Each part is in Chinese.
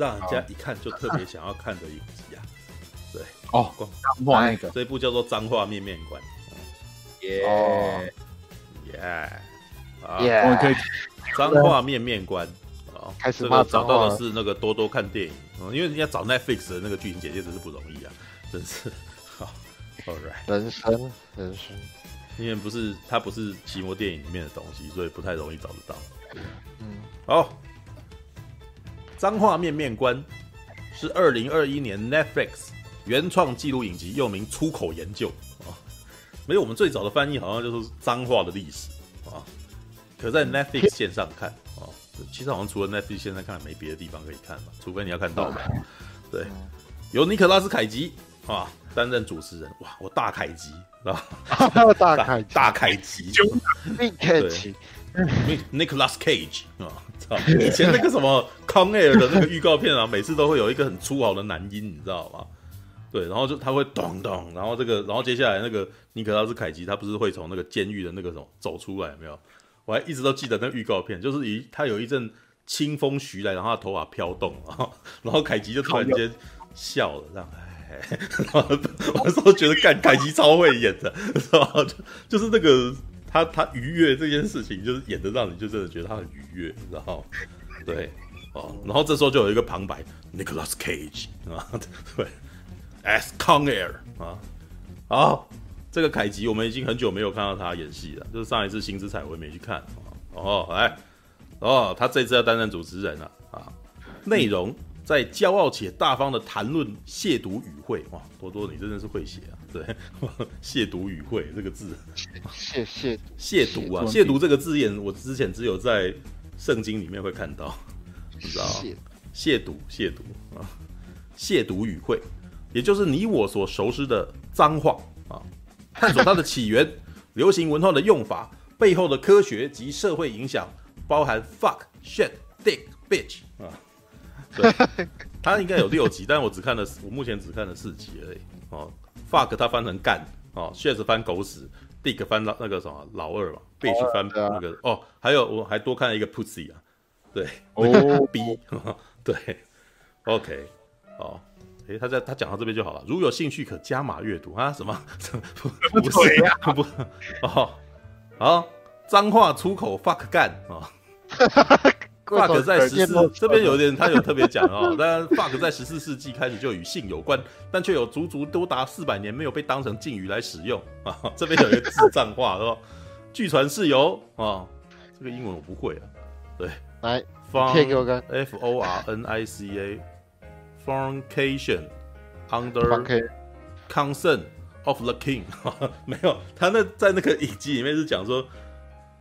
让人家一看就特别想要看的影集啊。对哦，脏话那个，这一部叫做《脏话面面馆》。耶耶耶！我们可以脏话面面观。开始骂找到的是那个多多看电影，嗯，因为人家找 Netflix 的那个剧情简介真是不容易啊，真是 好。All right，人生人生，因为不是它不是奇摩电影里面的东西，所以不太容易找得到。嗯，好，脏话面面观是二零二一年 Netflix 原创纪录影集，又名出口研究。啊。没有，我们最早的翻译好像就是脏话的历史。啊，可在 Netflix 线上看。啊。其实好像除了 Netflix 线上看，没别的地方可以看吧，除非你要看盗版。对，由尼可拉斯凯吉啊担任主持人。哇，我大凯吉啊，大凯 大凯吉，尼克奇，Nicholas Cage 啊，操！以前那个什么康奈尔的那个预告片啊，每次都会有一个很粗豪的男音，你知道吗？对，然后就他会咚咚，然后这个，然后接下来那个尼可拉斯凯奇，他不是会从那个监狱的那个什么走出来，没有？我还一直都记得那预告片，就是一他有一阵清风徐来，然后他头发飘动，然后然后凯吉就突然间笑了，这样，哎，我那时候觉得干凯吉超会演的，是吧？就就是那个 他他愉悦这件事情，就是演得让你就真的觉得他很愉悦，然后对哦，然后这时候就有一个旁白，Nicholas Cage 啊，对，As Con Air 啊，好。这个凯吉，我们已经很久没有看到他演戏了。就是上一次《星之彩》，我也没去看。哦，来，哦，他这次要担任主持人了啊！内容在骄傲且大方的谈论亵渎语汇。哇，多多，你真的是会写啊！对，亵渎语汇这个字，亵亵亵渎啊！亵渎这个字眼，我之前只有在圣经里面会看到，你知道吗？亵渎，亵渎啊！亵渎语汇，也就是你我所熟知的脏话啊。探索它的起源、流行文化的用法、背后的科学及社会影响，包含 fuck、shit、dick、bitch 啊。对，他应该有六集，但是我只看了，我目前只看了四集而已。哦，fuck 他翻成干，哦，shit 翻狗屎，dick 翻到那个什么老二嘛，bitch 翻那个哦，还有我还多看了一个 pussy 啊，对，哦，b，对，OK，哦。诶，他在他讲到这边就好了。如有兴趣，可加码阅读啊？什么？不不是呀？不哦，好，脏话出口 fuck 干啊 ！fuck 在十四这边有点，他有特别讲哦。当然，fuck 在十四世纪开始就与性有关，但却有足足多达四百年没有被当成敬语来使用啊！这边有一个智障话是吧？据传是由啊，这个英文我不会啊。对，来，forn f o r n i c a。Fornication under consent of the king，没有，他那在那个影集里面是讲说，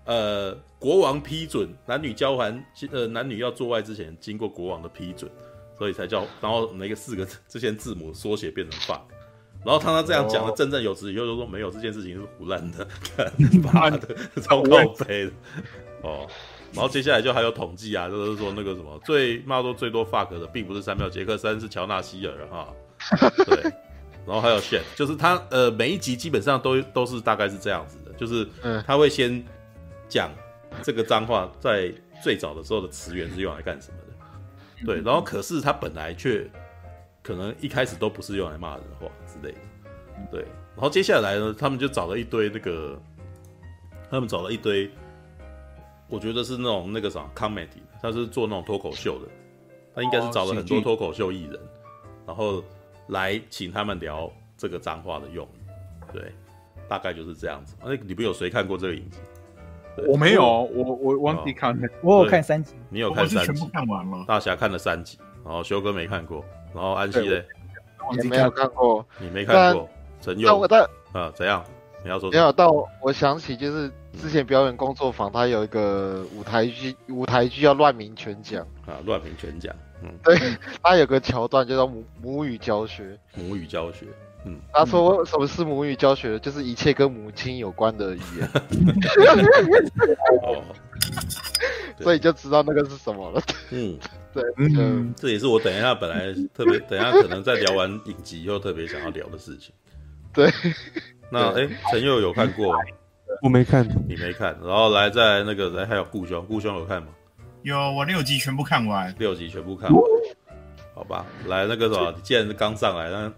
呃，国王批准男女交还，呃，男女要做爱之前经过国王的批准，所以才叫，然后那个四个这些字母缩写变成 fuck，然后他他这样讲的振振有词，以后就说没有这件事情是胡乱的，妈的，超靠北的，哦。然后接下来就还有统计啊，就是说那个什么最骂多最多 fuck 的，并不是三秒杰克森，是乔纳希尔哈。对，然后还有 shit，就是他呃每一集基本上都都是大概是这样子的，就是他会先讲这个脏话在最早的时候的词源是用来干什么的，对，然后可是他本来却可能一开始都不是用来骂人的话之类的，对，然后接下来呢，他们就找了一堆那个，他们找了一堆。我觉得是那种那个啥 comedy，他是做那种脱口秀的，他应该是找了很多脱口秀艺人，然后来请他们聊这个脏话的用语，对，大概就是这样子。那你们有谁看过这个影集？我没有，我我忘记看，我有看三集。你有看三集？全部看完吗？大侠看了三集，然后修哥没看过，然后安西嘞，也没有看过，你没看过，陈佑，啊，怎样？你要说没有？但我想起就是。之前表演工作坊，他有一个舞台剧，舞台剧叫乱民全讲啊，乱民全讲，嗯，对，他有个桥段叫做母母语教学，母语教学，嗯，他说什么是母语教学，就是一切跟母亲有关的语言，哦，所以就知道那个是什么了，嗯，对，嗯，这也是我等一下本来特别，等一下可能在聊完影集以后特别想要聊的事情，对，那哎，陈佑有看过？我没看，你没看，然后来在那个来还有顾兄，顾兄有看吗？有，我六集全部看完，六集全部看完。好吧，来那个什么，你既然是刚上来，那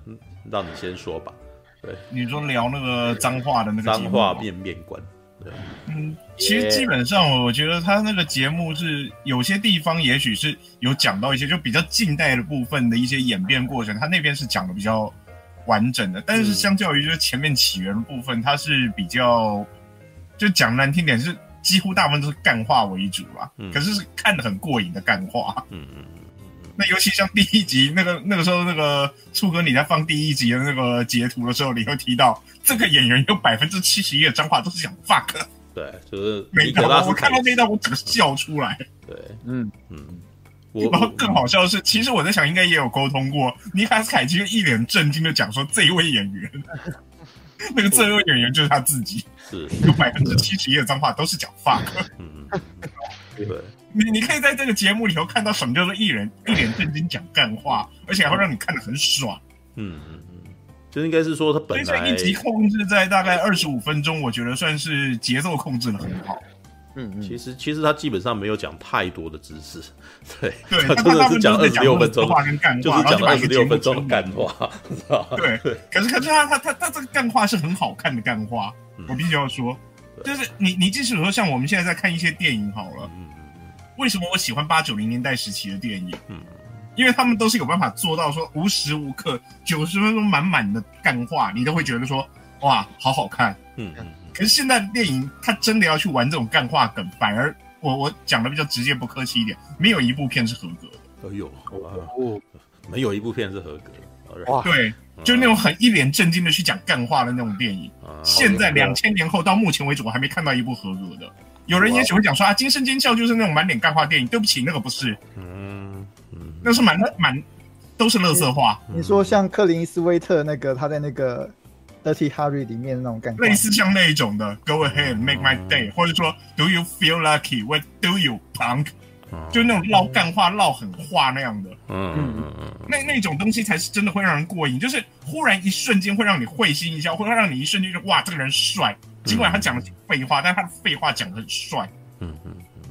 让你先说吧。对，你说聊那个脏话的那个脏话面面观。对，嗯，其实基本上我觉得他那个节目是有些地方也许是有讲到一些就比较近代的部分的一些演变过程，他那边是讲的比较完整的。但是相较于就是前面起源的部分，他是比较就讲难听点是几乎大部分都是干话为主啦。嗯，可是是看的很过瘾的干话。嗯嗯嗯。那尤其像第一集那个那个时候那个初哥你在放第一集的那个截图的时候，你会提到。这个演员有百分之七十一的脏话都是讲 fuck，对，就是没到。我看到那段我整个笑出来。对，嗯嗯。然后更好笑的是，其实我在想，应该也有沟通过。尼卡斯凯奇就一脸震惊的讲说，这一位演员，那个这一位演员就是他自己，是有百分之七十一的脏话都是讲 fuck。嗯嗯。对，你你可以在这个节目里头看到什么叫做艺人 一脸正经讲干话，而且还会让你看得很爽。嗯嗯嗯。就应该是说，他本来一集控制在大概二十五分钟，我觉得算是节奏控制的很好。嗯嗯，其实其实他基本上没有讲太多的知识，对对，他真的是讲二十六分钟话跟干话，就是讲二十六分钟的干话，对对。可是可是他他他他这个干话是很好看的干话，我必须要说，就是你你即使说像我们现在在看一些电影好了，为什么我喜欢八九零年代时期的电影？嗯。因为他们都是有办法做到说无时无刻九十分钟满满的干话，你都会觉得说哇，好好看。嗯嗯。可是现在的电影，他真的要去玩这种干话梗，反而我我讲的比较直接不客气一点，没有一部片是合格的。哎呦，哦，没有一部片是合格的。哇，对，就那种很一脸正经的去讲干话的那种电影。现在两千年后到目前为止，我还没看到一部合格的。有人也许会讲说啊，《惊声尖叫》就是那种满脸干话电影。对不起，那个不是。嗯那是满满都是乐色话。你说像克林斯威特那个他在那个《Dirty Harry》里面的那种感觉，类似像那一种的。Go ahead, make my day，或者说 Do you feel lucky? What do you punk？就那种唠干话、唠狠话那样的。嗯嗯嗯。那那种东西才是真的会让人过瘾，就是忽然一瞬间会让你会心一笑，会让你一瞬间就哇，这个人帅。尽管他讲的是废话，但他的废话讲的很帅。嗯嗯嗯。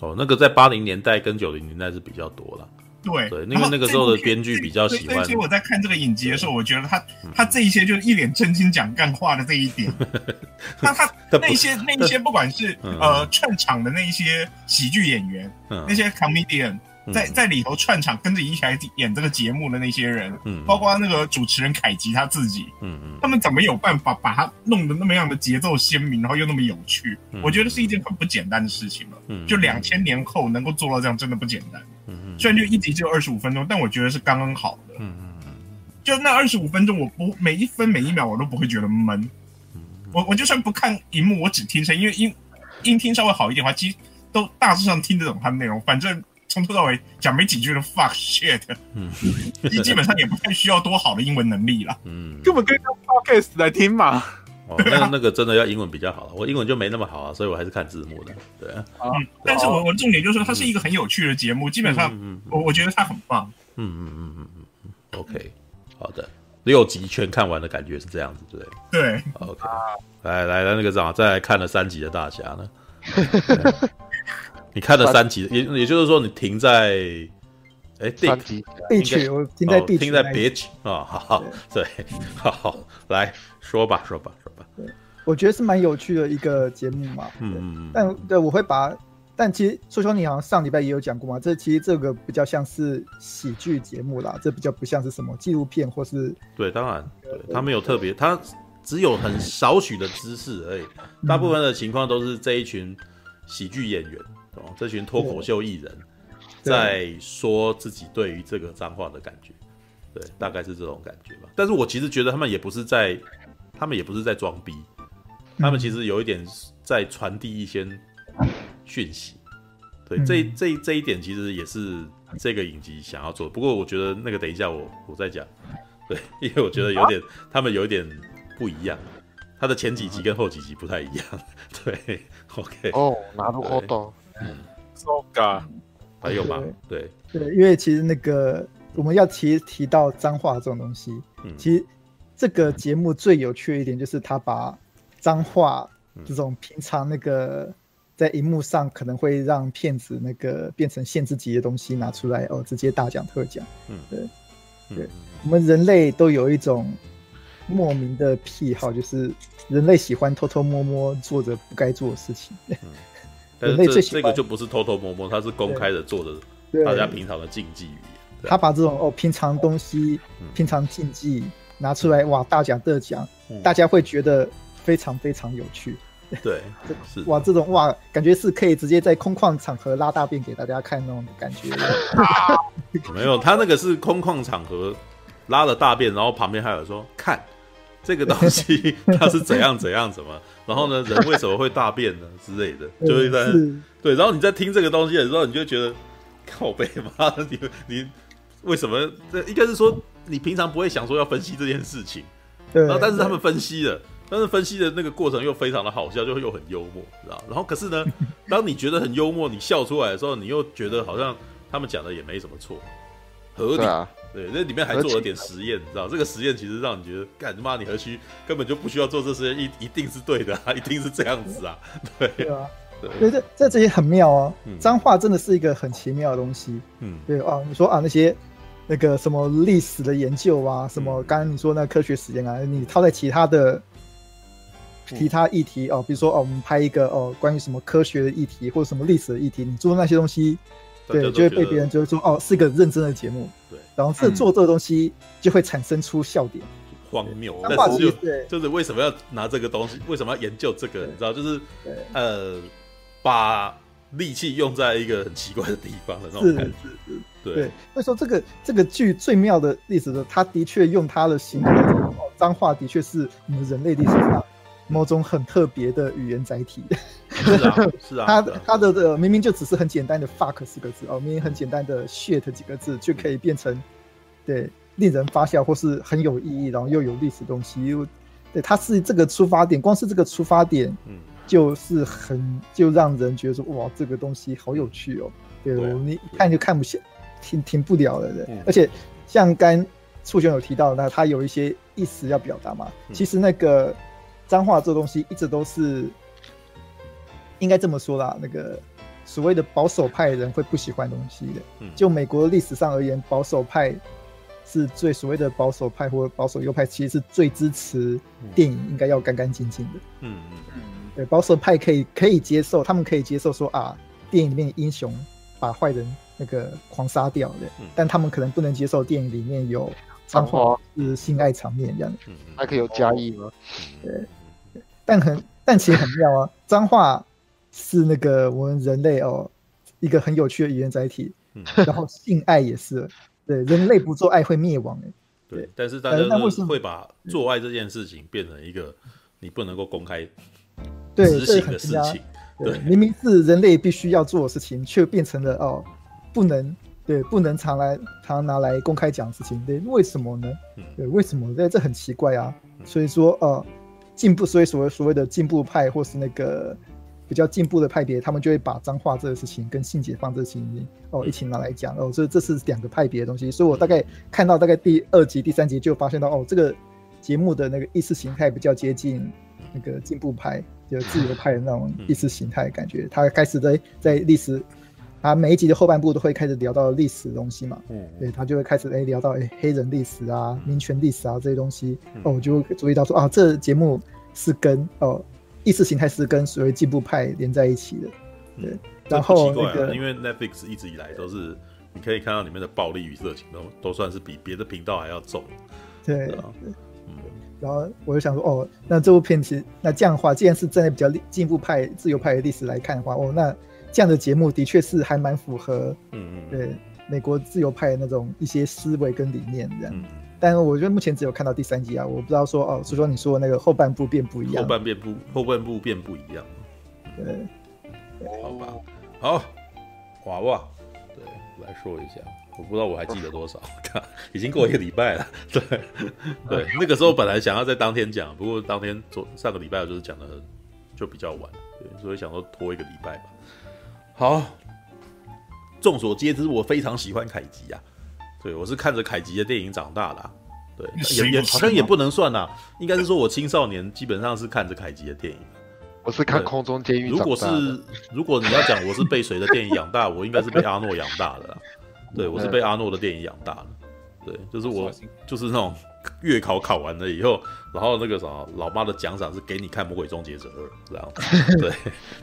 哦，那个在八零年代跟九零年代是比较多了。对，对，因为那个时候的编剧比较喜欢。所以，我在看这个影集的时候，我觉得他他这一些就是一脸正经讲干话的这一点，那他那些那一些不管是呃串场的那一些喜剧演员，那些 comedian 在在里头串场跟着一起来演这个节目的那些人，包括那个主持人凯吉他自己，他们怎么有办法把他弄得那么样的节奏鲜明，然后又那么有趣？我觉得是一件很不简单的事情了。就两千年后能够做到这样，真的不简单。虽然就一集只有二十五分钟，但我觉得是刚刚好的。嗯嗯嗯，就那二十五分钟，我不每一分每一秒我都不会觉得闷。我我就算不看荧幕，我只听声，因为音音听稍微好一点的话，其实都大致上听得懂它的内容。反正从头到尾讲没几句的 fuck shit，嗯，基 基本上也不太需要多好的英文能力了。嗯，根本可以当 podcast 来听嘛。哦，那那个真的要英文比较好了，我英文就没那么好啊，所以我还是看字幕的。对啊，嗯，但是我我的重点就是说，它是一个很有趣的节目，基本上，我我觉得它很棒。嗯嗯嗯嗯嗯 OK，好的，六集全看完的感觉是这样子，对对，OK，来来来，那个啥，再来看了三集的大侠呢？你看了三集，也也就是说，你停在哎，三集 bitch，我停在 bitch，停在 bitch 啊，好好，对，好好来。说吧，说吧，说吧。对，我觉得是蛮有趣的一个节目嘛。嗯嗯嗯。但对，我会把，但其实说兄你好像上礼拜也有讲过嘛。这其实这个比较像是喜剧节目啦，这比较不像是什么纪录片或是。对，当然，对，他没有特别，他只有很少许的知识而已。大部分的情况都是这一群喜剧演员哦，这群脱口秀艺人在说自己对于这个脏话的感觉。对，大概是这种感觉吧。但是我其实觉得他们也不是在。他们也不是在装逼，他们其实有一点在传递一些讯息。对，这这这一点其实也是这个影集想要做。不过我觉得那个等一下我我再讲。对，因为我觉得有点他们有一点不一样，他的前几集跟后几集不太一样。对，OK。哦，拿入活动。嗯还有吗？对对，因为其实那个我们要提提到脏话这种东西，嗯，其实。这个节目最有趣的一点就是他把脏话这种平常那个在荧幕上可能会让骗子那个变成限制级的东西拿出来哦，直接大讲特讲。嗯，对，对，我们人类都有一种莫名的癖好，就是人类喜欢偷偷摸摸做着不该做的事情。嗯，人类最喜欢这个就不是偷偷摸摸，他是公开的做的，大家平常的禁忌语言。他把这种哦平常东西、平常禁忌拿出来哇大奖得奖，大家会觉得非常非常有趣。对，是哇，这种哇，感觉是可以直接在空旷场合拉大便给大家看那种感觉。没有，他那个是空旷场合拉了大便，然后旁边还有说看这个东西 它是怎样怎样怎么，然后呢，人为什么会大便呢之类的，就会在对，然后你在听这个东西的时候，你就觉得靠背吗，你你为什么？这应该是说你平常不会想说要分析这件事情，对然后但是他们分析了。但是分析的那个过程又非常的好笑，就会又很幽默，知道？然后可是呢，当你觉得很幽默，你笑出来的时候，你又觉得好像他们讲的也没什么错，合理。对啊，对，那里面还做了点实验，你知道？这个实验其实让你觉得，干他妈你何须根本就不需要做这实验，一一定是对的啊，一定是这样子啊，对。对啊，对，这这这些很妙啊。脏话真的是一个很奇妙的东西。嗯，对啊，你说啊那些那个什么历史的研究啊，什么刚刚你说那科学实验啊，你套在其他的。其他议题哦，比如说哦，我们拍一个哦，关于什么科学的议题或者什么历史的议题，你做那些东西，对，就会被别人就会说哦，是一个认真的节目。对，然后这做这个东西就会产生出笑点，荒谬。但是就就是为什么要拿这个东西？为什么要研究这个？你知道，就是呃，把力气用在一个很奇怪的地方的那种感觉。对，所以说这个这个剧最妙的例子呢，他的确用他的形容哦，脏话的确是我们人类历史上。某种很特别的语言载体，是啊，是啊，他他的这明明就只是很简单的 fuck 四个字哦，明明很简单的 shit 几个字，就可以变成对令人发笑或是很有意义，然后又有历史东西，又对，他是这个出发点，光是这个出发点，嗯，就是很就让人觉得说哇，这个东西好有趣哦，对，对。啊，你一看就看不下，停停不了了的，嗯，而且像刚楚雄有提到，那他有一些意思要表达嘛，嗯，其实那个。脏话这东西一直都是，应该这么说啦。那个所谓的保守派人会不喜欢东西的。就美国历史上而言，保守派是最所谓的保守派或保守右派，其实是最支持电影应该要干干净净的。嗯嗯嗯。对，保守派可以可以接受，他们可以接受说啊，电影里面的英雄把坏人那个狂杀掉的，但他们可能不能接受电影里面有脏话是性爱场面这样子。还可以有加意吗？对。但很，但其实很妙啊！脏话是那个我们人类哦，一个很有趣的语言载体。嗯，然后性爱也是，对，人类不做爱会灭亡哎。对，但是大家都会把做爱这件事情变成一个你不能够公开执行的事情。对，明明是人类必须要做的事情，却变成了哦，不能对，不能常来常拿来公开讲事情。对，为什么呢？对，为什么？这这很奇怪啊。所以说，呃。进步，所以所谓所谓的进步派，或是那个比较进步的派别，他们就会把脏话这个事情跟性解放这个事情哦一起拿来讲哦，所以这是两个派别的东西。所以我大概看到大概第二集、第三集就发现到哦，这个节目的那个意识形态比较接近那个进步派，就自由派的那种意识形态感觉。他开始在在历史。他每一集的后半部都会开始聊到历史的东西嘛，嗯，对，他就会开始哎聊到哎黑人历史啊、民权历史啊这些东西，哦，我就会注意到说啊，这节目是跟哦意识形态是跟所谓进步派连在一起的，对。然后那个因为 Netflix 一直以来都是你可以看到里面的暴力与色情都都算是比别的频道还要重，对，嗯。然后我就想说哦，那这部片其实那这样的话，既然是站在比较进步派、自由派的历史来看的话，哦，那。这样的节目的确是还蛮符合，嗯嗯，对美国自由派的那种一些思维跟理念这样。嗯、但是我觉得目前只有看到第三集啊，我不知道说哦，是说你说的那个后半部变不一样，后半变不后半部变不一样。对，好吧，好，娃娃，对，我来说一下，我不知道我还记得多少，已经过一个礼拜了。对，对，那个时候本来想要在当天讲，不过当天昨上个礼拜就是讲的就比较晚，对，所以想说拖一个礼拜吧。好，众所皆知，我非常喜欢凯吉啊。对，我是看着凯吉的电影长大的，啊，对，也也好像也不能算呐，应该是说我青少年 基本上是看着凯吉的电影。我是看空中监狱。如果是如果你要讲我是被谁的电影养大，我应该是被阿诺养大的。对，我是被阿诺的电影养大的。对，就是我就是那种月考考完了以后，然后那个什么老妈的奖赏是给你看《魔鬼终结者二》这样。对，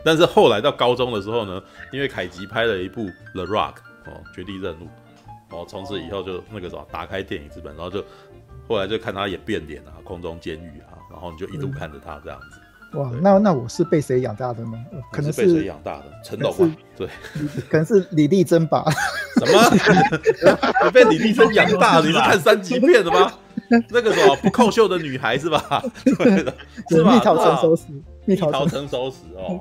但是后来到高中的时候呢，因为凯吉拍了一部《The Rock》哦，绝地任务。哦，从此以后就那个什么，打开电影资本，然后就后来就看他演变脸啊，空中监狱啊，然后你就一路看着他这样子。哇，那那我是被谁养大的呢？可能是被谁养大的？成龙吧？对，可能是李丽珍吧？什么？你被李丽珍养大？你是看三级片的吗？那个什么不扣袖的女孩是吧？对的，是吧？蜜桃成熟时，蜜桃成熟时哦。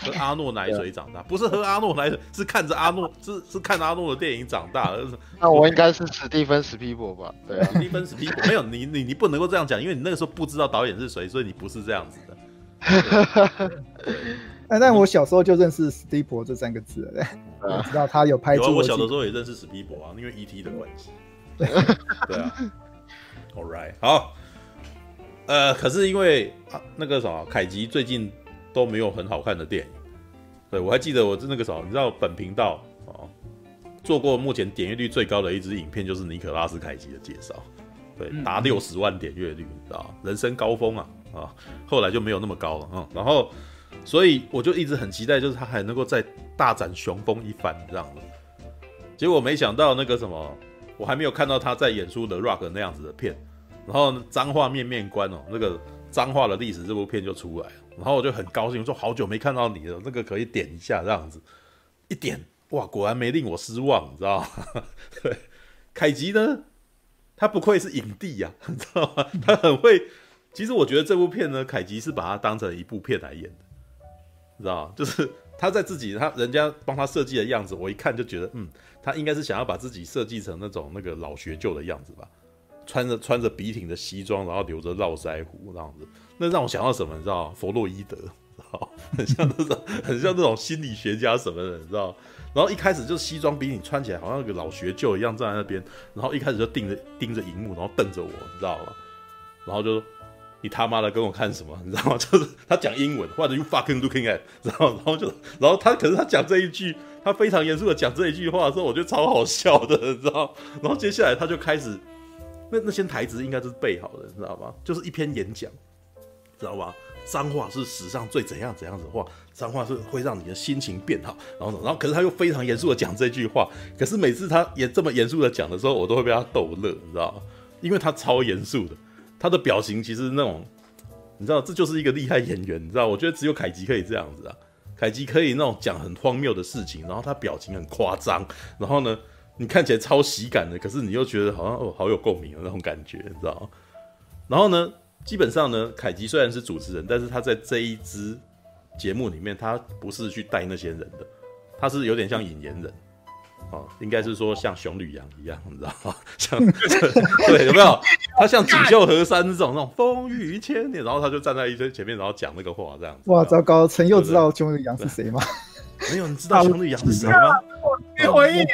喝阿诺奶水长大，不是喝阿诺奶水，是看着阿诺，是是看阿诺的电影长大。那我应该是史蒂芬史皮博吧？对啊，史蒂芬史皮博没有你你你不能够这样讲，因为你那个时候不知道导演是谁，所以你不是这样子的。哎，但我小时候就认识史蒂博这三个字了，我知道他有拍。我小的时候也认识史皮博啊，因为 E.T. 的关系。对啊，All right，好。呃，可是因为啊，那个什么，凯吉最近。都没有很好看的电影，对，我还记得我是那个什么，你知道本频道哦做过目前点阅率最高的一支影片就是尼可拉斯凯吉的介绍，对，达六十万点阅率，你知道？人生高峰啊啊，后来就没有那么高了，嗯，然后所以我就一直很期待，就是他还能够再大展雄风一番这样子，结果没想到那个什么，我还没有看到他在演出的 Rock 那样子的片，然后脏话面面观哦，那个脏话的历史这部片就出来了。然后我就很高兴，说好久没看到你了，那个可以点一下这样子，一点哇，果然没令我失望，你知道吗？对，凯吉呢，他不愧是影帝呀，你知道吗？他很会。其实我觉得这部片呢，凯吉是把它当成一部片来演的，你知道吗？就是他在自己他人家帮他设计的样子，我一看就觉得，嗯，他应该是想要把自己设计成那种那个老学究的样子吧，穿着穿着笔挺的西装，然后留着络腮胡这样子。那让我想到什么？你知道弗洛伊德，知道 很像那种，很像那种心理学家什么的，你知道？然后一开始就西装笔挺，穿起来好像个老学究一样站在那边，然后一开始就盯着盯着荧幕，然后瞪着我，你知道吗？然后就你他妈的跟我看什么？你知道吗？就是他讲英文或者 you fucking looking at？然后然后就然后他可是他讲这一句，他非常严肃的讲这一句话的时候，我觉得超好笑的，你知道？然后接下来他就开始，那那些台词应该都是背好的，你知道吗？就是一篇演讲。知道吧？脏话是史上最怎样怎样子的话，脏话是会让你的心情变好。然后，然后，可是他又非常严肃的讲这句话。可是每次他也这么严肃的讲的时候，我都会被他逗乐，你知道吗？因为他超严肃的，他的表情其实那种，你知道，这就是一个厉害演员，你知道？我觉得只有凯吉可以这样子啊，凯基可以那种讲很荒谬的事情，然后他表情很夸张，然后呢，你看起来超喜感的，可是你又觉得好像哦，好有共鸣的那种感觉，你知道？然后呢？基本上呢，凯吉虽然是主持人，但是他在这一支节目里面，他不是去带那些人的，他是有点像引言人，哦，应该是说像熊吕阳一样，你知道吗？像 对，有没有？他像锦绣河山这种那种风雨千年，然后他就站在一堆前面，然后讲那个话这样子。哇，糟糕！陈佑知道熊吕阳是谁吗？没有，你知道熊吕阳是谁吗？给我一点。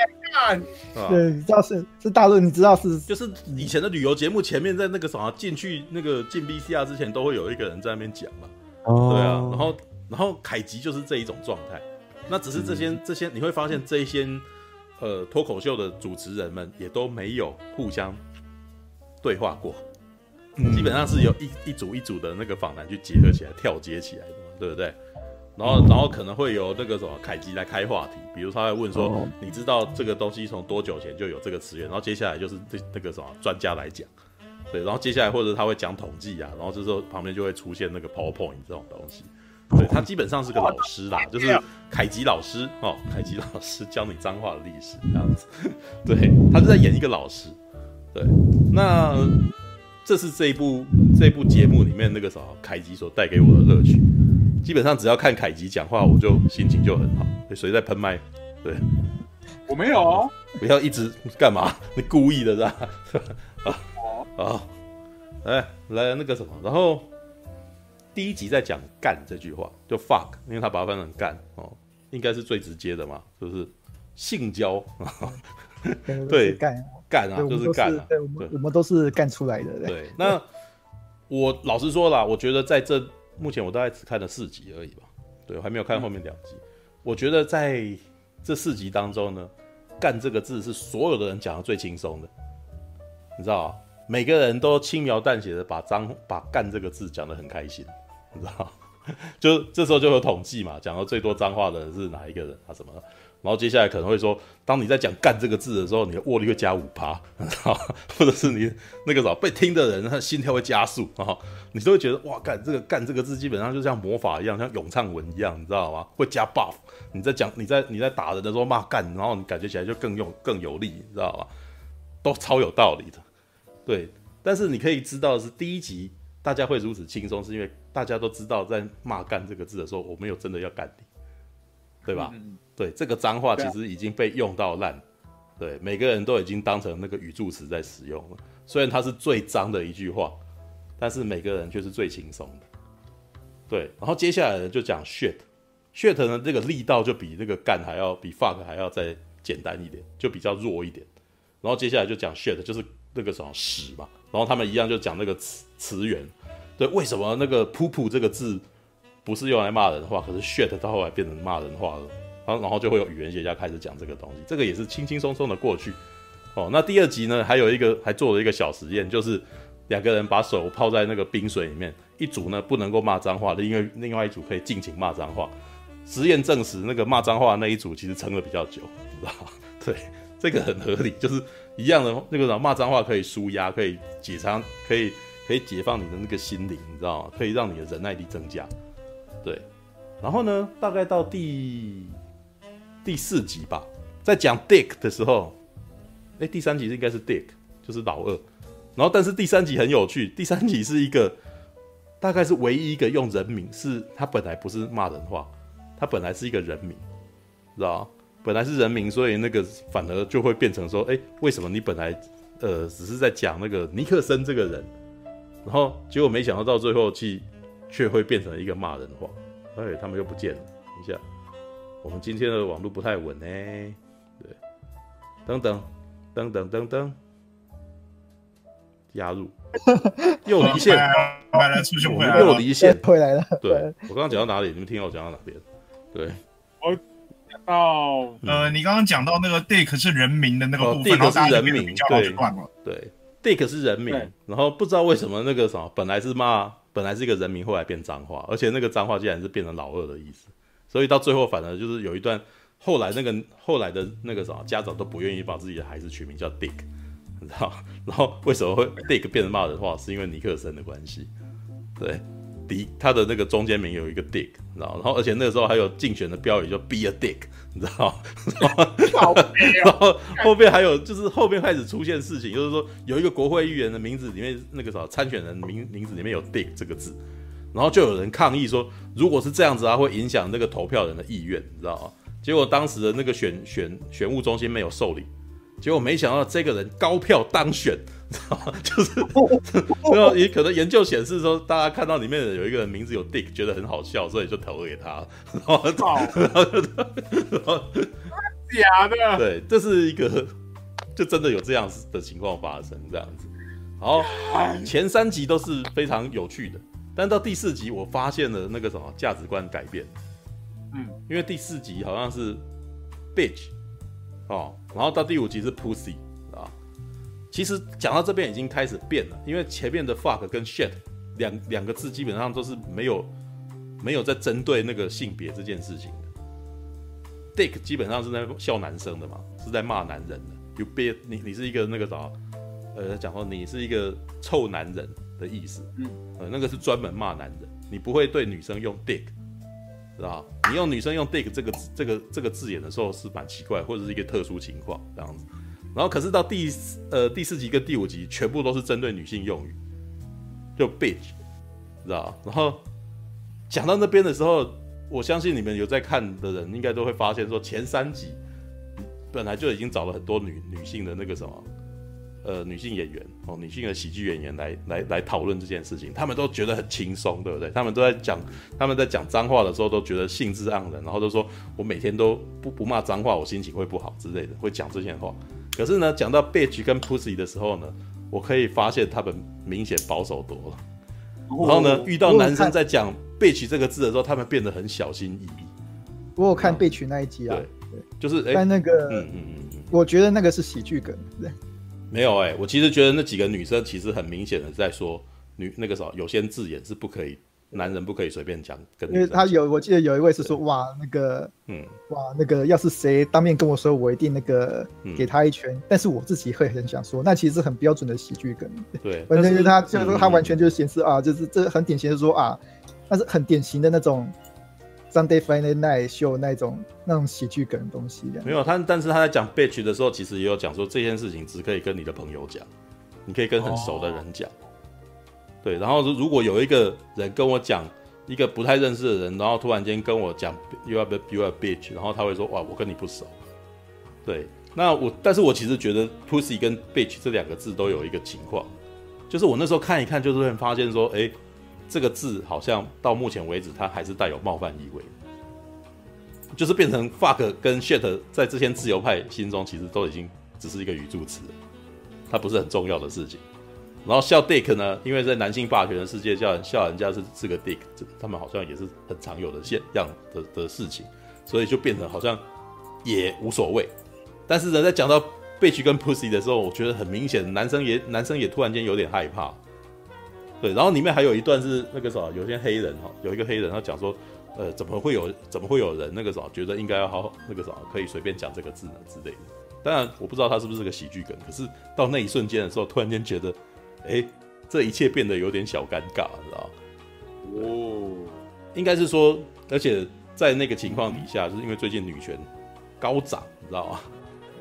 对，你知道是是大陆，你知道是就是以前的旅游节目前面在那个什么进去那个进 VCR 之前都会有一个人在那边讲嘛，哦，对啊，然后然后凯吉就是这一种状态，那只是这些这些你会发现这一些呃脱口秀的主持人们也都没有互相对话过，基本上是由一一组一组的那个访谈去结合起来跳接起来的嘛，对不对？然后，然后可能会有那个什么凯吉来开话题，比如他会问说：“哦、你知道这个东西从多久前就有这个词源？”然后接下来就是这那个什么专家来讲，对，然后接下来或者他会讲统计啊，然后这时候旁边就会出现那个 PowerPoint 这种东西，对，他基本上是个老师啦，就是凯吉老师哦，凯吉老师教你脏话的历史这样子，对，他是在演一个老师，对，那这是这一部这一部节目里面那个什么凯吉所带给我的乐趣。基本上只要看凯吉讲话，我就心情就很好。谁在喷麦？对，我没有哦。不要一直干嘛？你故意的是吧？啊啊！哎，来那个什么，然后第一集在讲“干”这句话，就 fuck，因为他把它翻成“干”哦，应该是最直接的嘛，就是性交。对，干干啊，就是干啊。对，我们我们都是干出来的。对，那我老实说啦，我觉得在这。目前我大概只看了四集而已吧，对，我还没有看后面两集。嗯、我觉得在这四集当中呢，“干”这个字是所有的人讲的最轻松的，你知道每个人都轻描淡写的把脏把“干”这个字讲得很开心，你知道 就这时候就有统计嘛，讲的最多脏话的人是哪一个人啊？什么？然后接下来可能会说，当你在讲“干”这个字的时候，你的握力会加五趴，你知道 或者是你那个什么被听的人，他心跳会加速啊，你都会觉得哇，干这个“干”这个字基本上就像魔法一样，像咏唱文一样，你知道吗？会加 buff。你在讲你在你在打人的时候骂“干”，然后你感觉起来就更用更有力，你知道吗？都超有道理的。对，但是你可以知道的是，第一集大家会如此轻松，是因为大家都知道在骂“干”这个字的时候，我没有真的要干你，对吧？嗯对，这个脏话其实已经被用到烂，对，对，每个人都已经当成那个语助词在使用了。虽然它是最脏的一句话，但是每个人却是最轻松的。对，然后接下来呢就讲 shit，shit 呢这个力道就比那个干还要比 fuck 还要再简单一点，就比较弱一点。然后接下来就讲 shit，就是那个什么屎嘛。然后他们一样就讲那个词词源。对，为什么那个噗噗这个字不是用来骂人的话，可是 shit 到后来变成骂人话了？然后，然后就会有语言学家开始讲这个东西，这个也是轻轻松松的过去。哦，那第二集呢，还有一个还做了一个小实验，就是两个人把手泡在那个冰水里面，一组呢不能够骂脏话的，因为另外一组可以尽情骂脏话。实验证实，那个骂脏话那一组其实撑的比较久，知道吗？对，这个很合理，就是一样的那个什么骂脏话可以舒压，可以解长，可以可以解放你的那个心灵，你知道吗？可以让你的忍耐力增加。对，然后呢，大概到第。第四集吧，在讲 Dick 的时候，哎，第三集应该是 Dick，就是老二。然后，但是第三集很有趣，第三集是一个大概是唯一一个用人名，是他本来不是骂人话，他本来是一个人名，知道本来是人名，所以那个反而就会变成说，哎，为什么你本来呃只是在讲那个尼克森这个人，然后结果没想到到最后去却会变成一个骂人话，哎，他们又不见了，等一下。我们今天的网络不太稳呢，对，等等，等等等等，加入，又离线，来了，出现回来了，又离线，回来了。对，我刚刚讲到哪里？你们听我讲到哪边？对，我讲到，呃，你刚刚讲到那个 Dick 是人名的那个部分，Dick 是人名，对，对，Dick 是人名，然后不知道为什么那个什么，本来是骂，本来是一个人名，后来变脏话，而且那个脏话竟然是变成老二的意思。所以到最后，反而就是有一段，后来那个后来的那个什么家长都不愿意把自己的孩子取名叫 Dick，你知道？然后为什么会 Dick 变成骂人话？是因为尼克森的关系。对，迪他的那个中间名有一个 Dick，你知道？然后而且那个时候还有竞选的标语叫 Be a Dick，你知道？然后后面还有就是后面开始出现事情，就是说有一个国会议员的名字里面那个什么参选人名名字里面有 Dick 这个字。然后就有人抗议说，如果是这样子啊，会影响那个投票人的意愿，你知道吗？结果当时的那个选选选务中心没有受理，结果没想到这个人高票当选？就是，然后也可能研究显示说，大家看到里面的有一个人名字有 Dick，觉得很好笑，所以就投给他。然 后，然后，然后假的，对，这是一个，就真的有这样的情况发生，这样子。好，前三集都是非常有趣的。但到第四集，我发现了那个什么价值观改变，嗯，因为第四集好像是 bitch 哦，然后到第五集是 pussy 啊。其实讲到这边已经开始变了，因为前面的 fuck 跟 shit 两两个字基本上都是没有没有在针对那个性别这件事情的。dick 基本上是在笑男生的嘛，是在骂男人的。You be 你你是一个那个啥，呃，讲说你是一个臭男人。的意思，嗯，呃，那个是专门骂男人，你不会对女生用 dick，知道？你用女生用 dick 这个这个这个字眼的时候是蛮奇怪，或者是一个特殊情况这样子。然后可是到第呃第四集跟第五集全部都是针对女性用语，就 bitch，知道？然后讲到那边的时候，我相信你们有在看的人应该都会发现说，前三集本来就已经找了很多女女性的那个什么。呃，女性演员哦，女性的喜剧演员来来来讨论这件事情，他们都觉得很轻松，对不对？他们都在讲，他们在讲脏话的时候都觉得兴致盎然，然后都说我每天都不不骂脏话，我心情会不好之类的，会讲这些话。可是呢，讲到 bitch 跟 pussy 的时候呢，我可以发现他们明显保守多了。然后呢，遇到男生在讲 bitch 这个字的时候，他们变得很小心翼翼。我有看 bitch 那一集啊，对，就是哎，但那个，嗯嗯嗯，我觉得那个是喜剧梗，对。没有哎，我其实觉得那几个女生其实很明显的在说女那个什么有些字眼是不可以。男人不可以随便讲，跟因为他有，我记得有一位是说，哇，那个，嗯，哇，那个，要是谁当面跟我说，我一定那个给他一拳。嗯、但是我自己会很想说，那其实是很标准的喜剧梗。对，反正就是他就是说他完全就是显示、嗯、啊，就是这很典型的说啊，那是很典型的那种 Sunday Friday Night Show 那种那种喜剧梗的东西。没有他，但是他在讲 bitch 的时候，其实也有讲说这件事情只可以跟你的朋友讲，你可以跟很熟的人讲。哦对，然后如果有一个人跟我讲一个不太认识的人，然后突然间跟我讲 you are you are bitch，然后他会说哇，我跟你不熟。对，那我但是我其实觉得 pussy 跟 bitch 这两个字都有一个情况，就是我那时候看一看，就是会发现说，哎，这个字好像到目前为止它还是带有冒犯意味，就是变成 fuck 跟 shit 在这些自由派心中其实都已经只是一个语助词，它不是很重要的事情。然后笑 Dick 呢，因为在男性霸权的世界，叫笑人家是是个 Dick，他们好像也是很常有的现样的的事情，所以就变成好像也无所谓。但是呢，在讲到 Bitch 跟 Pussy 的时候，我觉得很明显，男生也男生也突然间有点害怕。对，然后里面还有一段是那个什么，有些黑人哈，有一个黑人他讲说，呃，怎么会有怎么会有人那个什么，觉得应该要好好那个什么，可以随便讲这个字呢之类的。当然我不知道他是不是个喜剧梗，可是到那一瞬间的时候，突然间觉得。哎，这一切变得有点小尴尬，你知道哦，应该是说，而且在那个情况底下，就是因为最近女权高涨，你知道吗？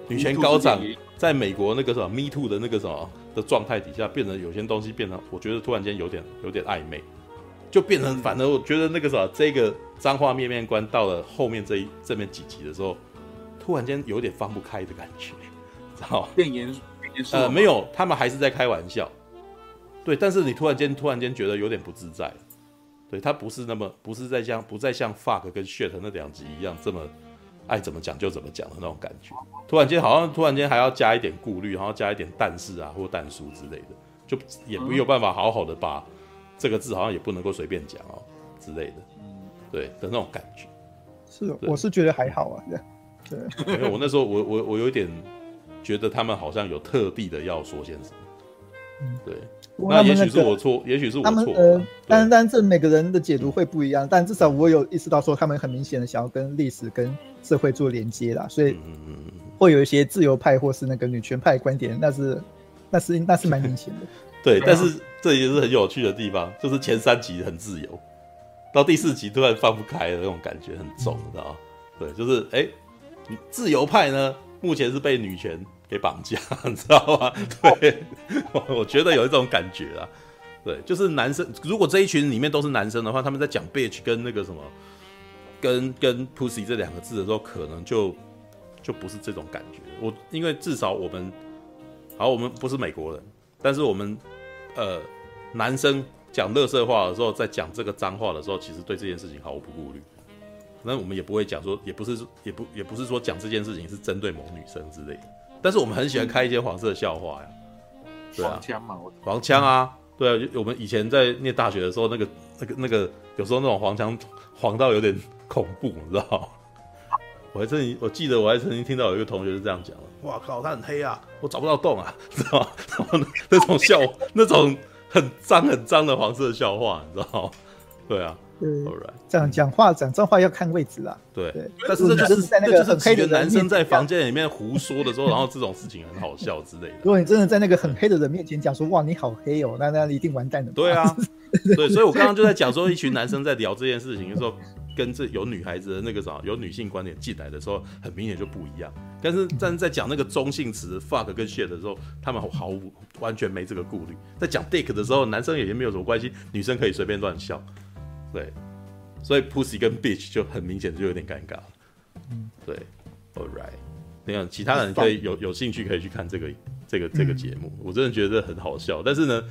女权高涨，在美国那个什么 Me Too 的那个什么的状态底下，变得有些东西变得，我觉得突然间有点有点暧昧，就变成反正我觉得那个什么这个脏话面面观到了后面这一这边几集的时候，突然间有点放不开的感觉，知道吗？变严严肃？呃，没有，他们还是在开玩笑。对，但是你突然间突然间觉得有点不自在，对，他不是那么不是在像不再像 fuck 跟 shit 那两集一样这么爱怎么讲就怎么讲的那种感觉，突然间好像突然间还要加一点顾虑，然后加一点但是啊或但书之类的，就也没有办法好好的把这个字好像也不能够随便讲哦之类的，对的那种感觉。是，我是觉得还好啊，对，因为我那时候我我我有一点觉得他们好像有特地的要说些什么，对。那也许是我错，也许是我错。呃，但但是每个人的解读会不一样，但至少我有意识到说，他们很明显的想要跟历史跟社会做连接啦，所以会有一些自由派或是那个女权派观点，那是那是那是蛮明显的。对，但是这也是很有趣的地方，就是前三集很自由，到第四集突然放不开的那种感觉很重，你知道吗？对，就是哎，自由派呢，目前是被女权。给绑架，你知道吗？对，我 我觉得有一种感觉啊，对，就是男生，如果这一群里面都是男生的话，他们在讲 bitch 跟那个什么，跟跟 pussy 这两个字的时候，可能就就不是这种感觉。我因为至少我们，好，我们不是美国人，但是我们呃，男生讲乐色话的时候，在讲这个脏话的时候，其实对这件事情毫无不顾虑。那我们也不会讲说，也不是也不也不是说讲这件事情是针对某女生之类的。但是我们很喜欢开一些黄色笑话呀，对啊，黄腔嘛，黄腔啊，对啊，我们以前在念大学的时候，那个、那个、那个，有时候那种黄腔黄到有点恐怖，你知道？我还曾经，我记得我还曾经听到有一个同学是这样讲的：“哇靠，他很黑啊，我找不到洞啊，知道吗？”然后那种笑，那种很脏很脏的黄色笑话，你知道？对啊。对，这样讲话讲脏话要看位置啦。对，对但是这就是在那个很黑的男生在房间里面胡说的时候，然后这种事情很好笑之类的。如果你真的在那个很黑的人面前讲说哇你好黑哦，那那一定完蛋了。对啊，对，所以我刚刚就在讲说，一群男生在聊这件事情的时候，跟这有女孩子的那个啥，有女性观点进来的时候，很明显就不一样。但是但是在讲那个中性词 fuck 跟 shit 的时候，他们毫无完全没这个顾虑。在讲 dick 的时候，男生也没有什么关系，女生可以随便乱笑。对。所以 pussy 跟 bitch 就很明显就有点尴尬，嗯，对，all right，你看其他人可以有有兴趣可以去看这个这个这个节目，我真的觉得很好笑。但是呢，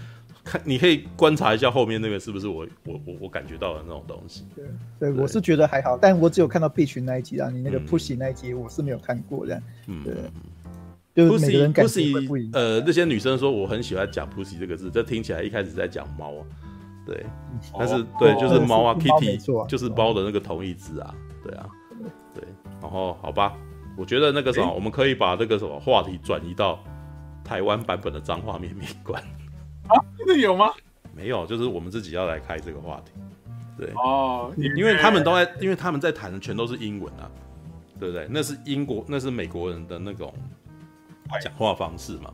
看你可以观察一下后面那个是不是我我我我感觉到的那种东西。对，对我是觉得还好，但我只有看到 bitch 那一集啊，你那个 pussy 那一集我是没有看过的。嗯，对，就是 pussy pussy 呃，那些女生说我很喜欢讲 pussy 这个字，这听起来一开始在讲猫。对，但是对，就是猫啊，Kitty 就是猫的那个同义字啊，对啊，对，然后好吧，我觉得那个什么，我们可以把这个什么话题转移到台湾版本的脏话面面观啊，真的有吗？没有，就是我们自己要来开这个话题，对哦，因为他们都在，因为他们在谈的全都是英文啊，对不对？那是英国，那是美国人的那种讲话方式嘛。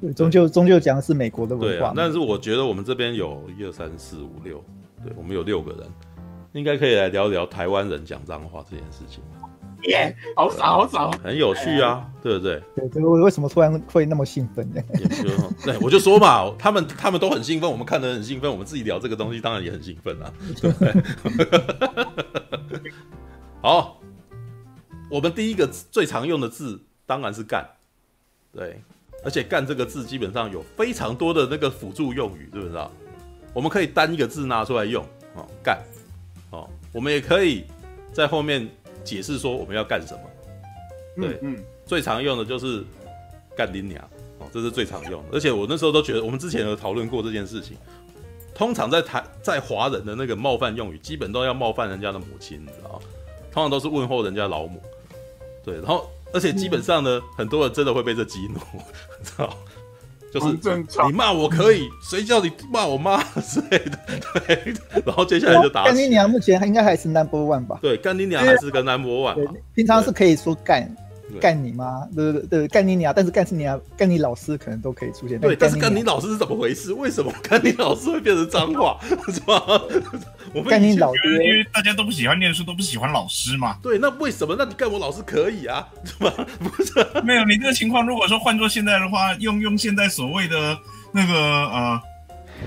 对，终究终究讲的是美国的文化。对啊，但是我觉得我们这边有一二三四五六，对，我们有六个人，应该可以来聊聊台湾人讲脏话这件事情。耶，好少好少，很有趣啊，对不对？对，这个为什么突然会那么兴奋呢？对，我就说嘛，他们他们都很兴奋，我们看得很兴奋，我们自己聊这个东西当然也很兴奋啊。对 不对？好，我们第一个最常用的字当然是干，对。而且“干”这个字基本上有非常多的那个辅助用语，知不知道？我们可以单一个字拿出来用，哦，干，哦，我们也可以在后面解释说我们要干什么。对，嗯，嗯，最常用的就是“干你娘”，哦，这是最常用的。而且我那时候都觉得，我们之前有讨论过这件事情。通常在台在华人的那个冒犯用语，基本都要冒犯人家的母亲，你知道吗？通常都是问候人家老母。对，然后。而且基本上呢，很多人真的会被这激怒，知道？就是你骂我可以，谁叫你骂我妈 之类的？对，然后接下来就打。干你娘，目前应该还是 number one 吧？对，干你娘还是个 number one。平常是可以说干。干你妈，对对对，干你娘，但是干你啊，干你老师可能都可以出现。对，但是干你老师是怎么回事？为什么 干你老师会变成脏话？是吧？我干你老爹，因为大家都不喜欢念书，都不喜欢老师嘛。对，那为什么？那你干我老师可以啊？是吧？不是，没有你这个情况，如果说换做现在的话，用用现在所谓的那个呃，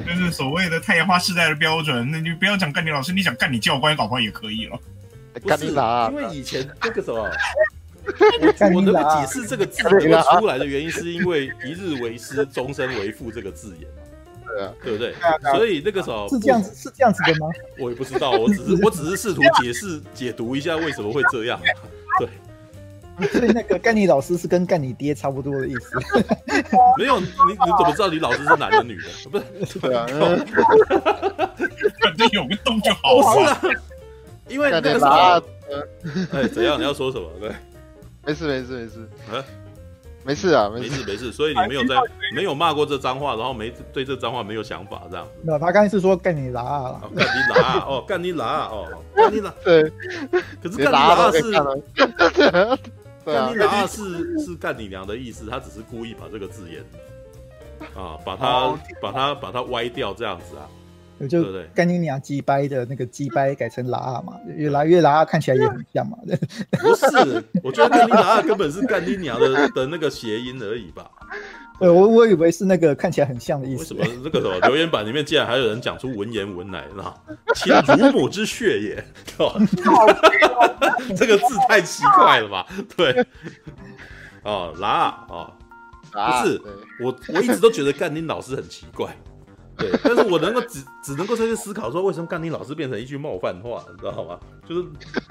就是所谓的太阳花世代的标准，那你不要讲干你老师，你想干你教官，搞不好也可以了。干你哪？因为以前那个什么。我 我能够解释这个字会出来的原因，是因为“一日为师，终身为父”这个字眼嘛？对啊，对不对？所以那个时候是这样子，是这样子的吗？我也不知道，我只是 我只是试图解释解读一下为什么会这样。对，所以那个干你老师是跟干你爹差不多的意思。没有，你你怎么知道你老师是男的女的？不是，对啊，反正有个洞就好了。因为那个时候，哎，怎样？你要说什么？对。没事没事没事，啊，没事啊，没事。没事，所以你没有在没有骂过这脏话，然后没对这脏话没有想法，这样。那他刚才是说干你拉，干你拉哦，干你拉哦，干你拉。对，可是干你拉是，干你拉是是干你娘的意思，他只是故意把这个字眼啊，把它把它把它歪掉这样子啊。就干你娘鸡掰的那个鸡掰改成拉二嘛，越来越拉二看起来也很像嘛。不是，我觉得 干你拉二根本是干你娘的的那个谐音而已吧。对，我我以为是那个看起来很像的意思。为什么这个什么留言板里面竟然还有人讲出文言文来呢？亲乳母之血也，这个字太奇怪了吧？对，哦，拉二哦，不是，我我一直都觉得干丁老师很奇怪。对，但是我能够只只能够再去思考说，为什么干你老师变成一句冒犯话，你知道吗？就是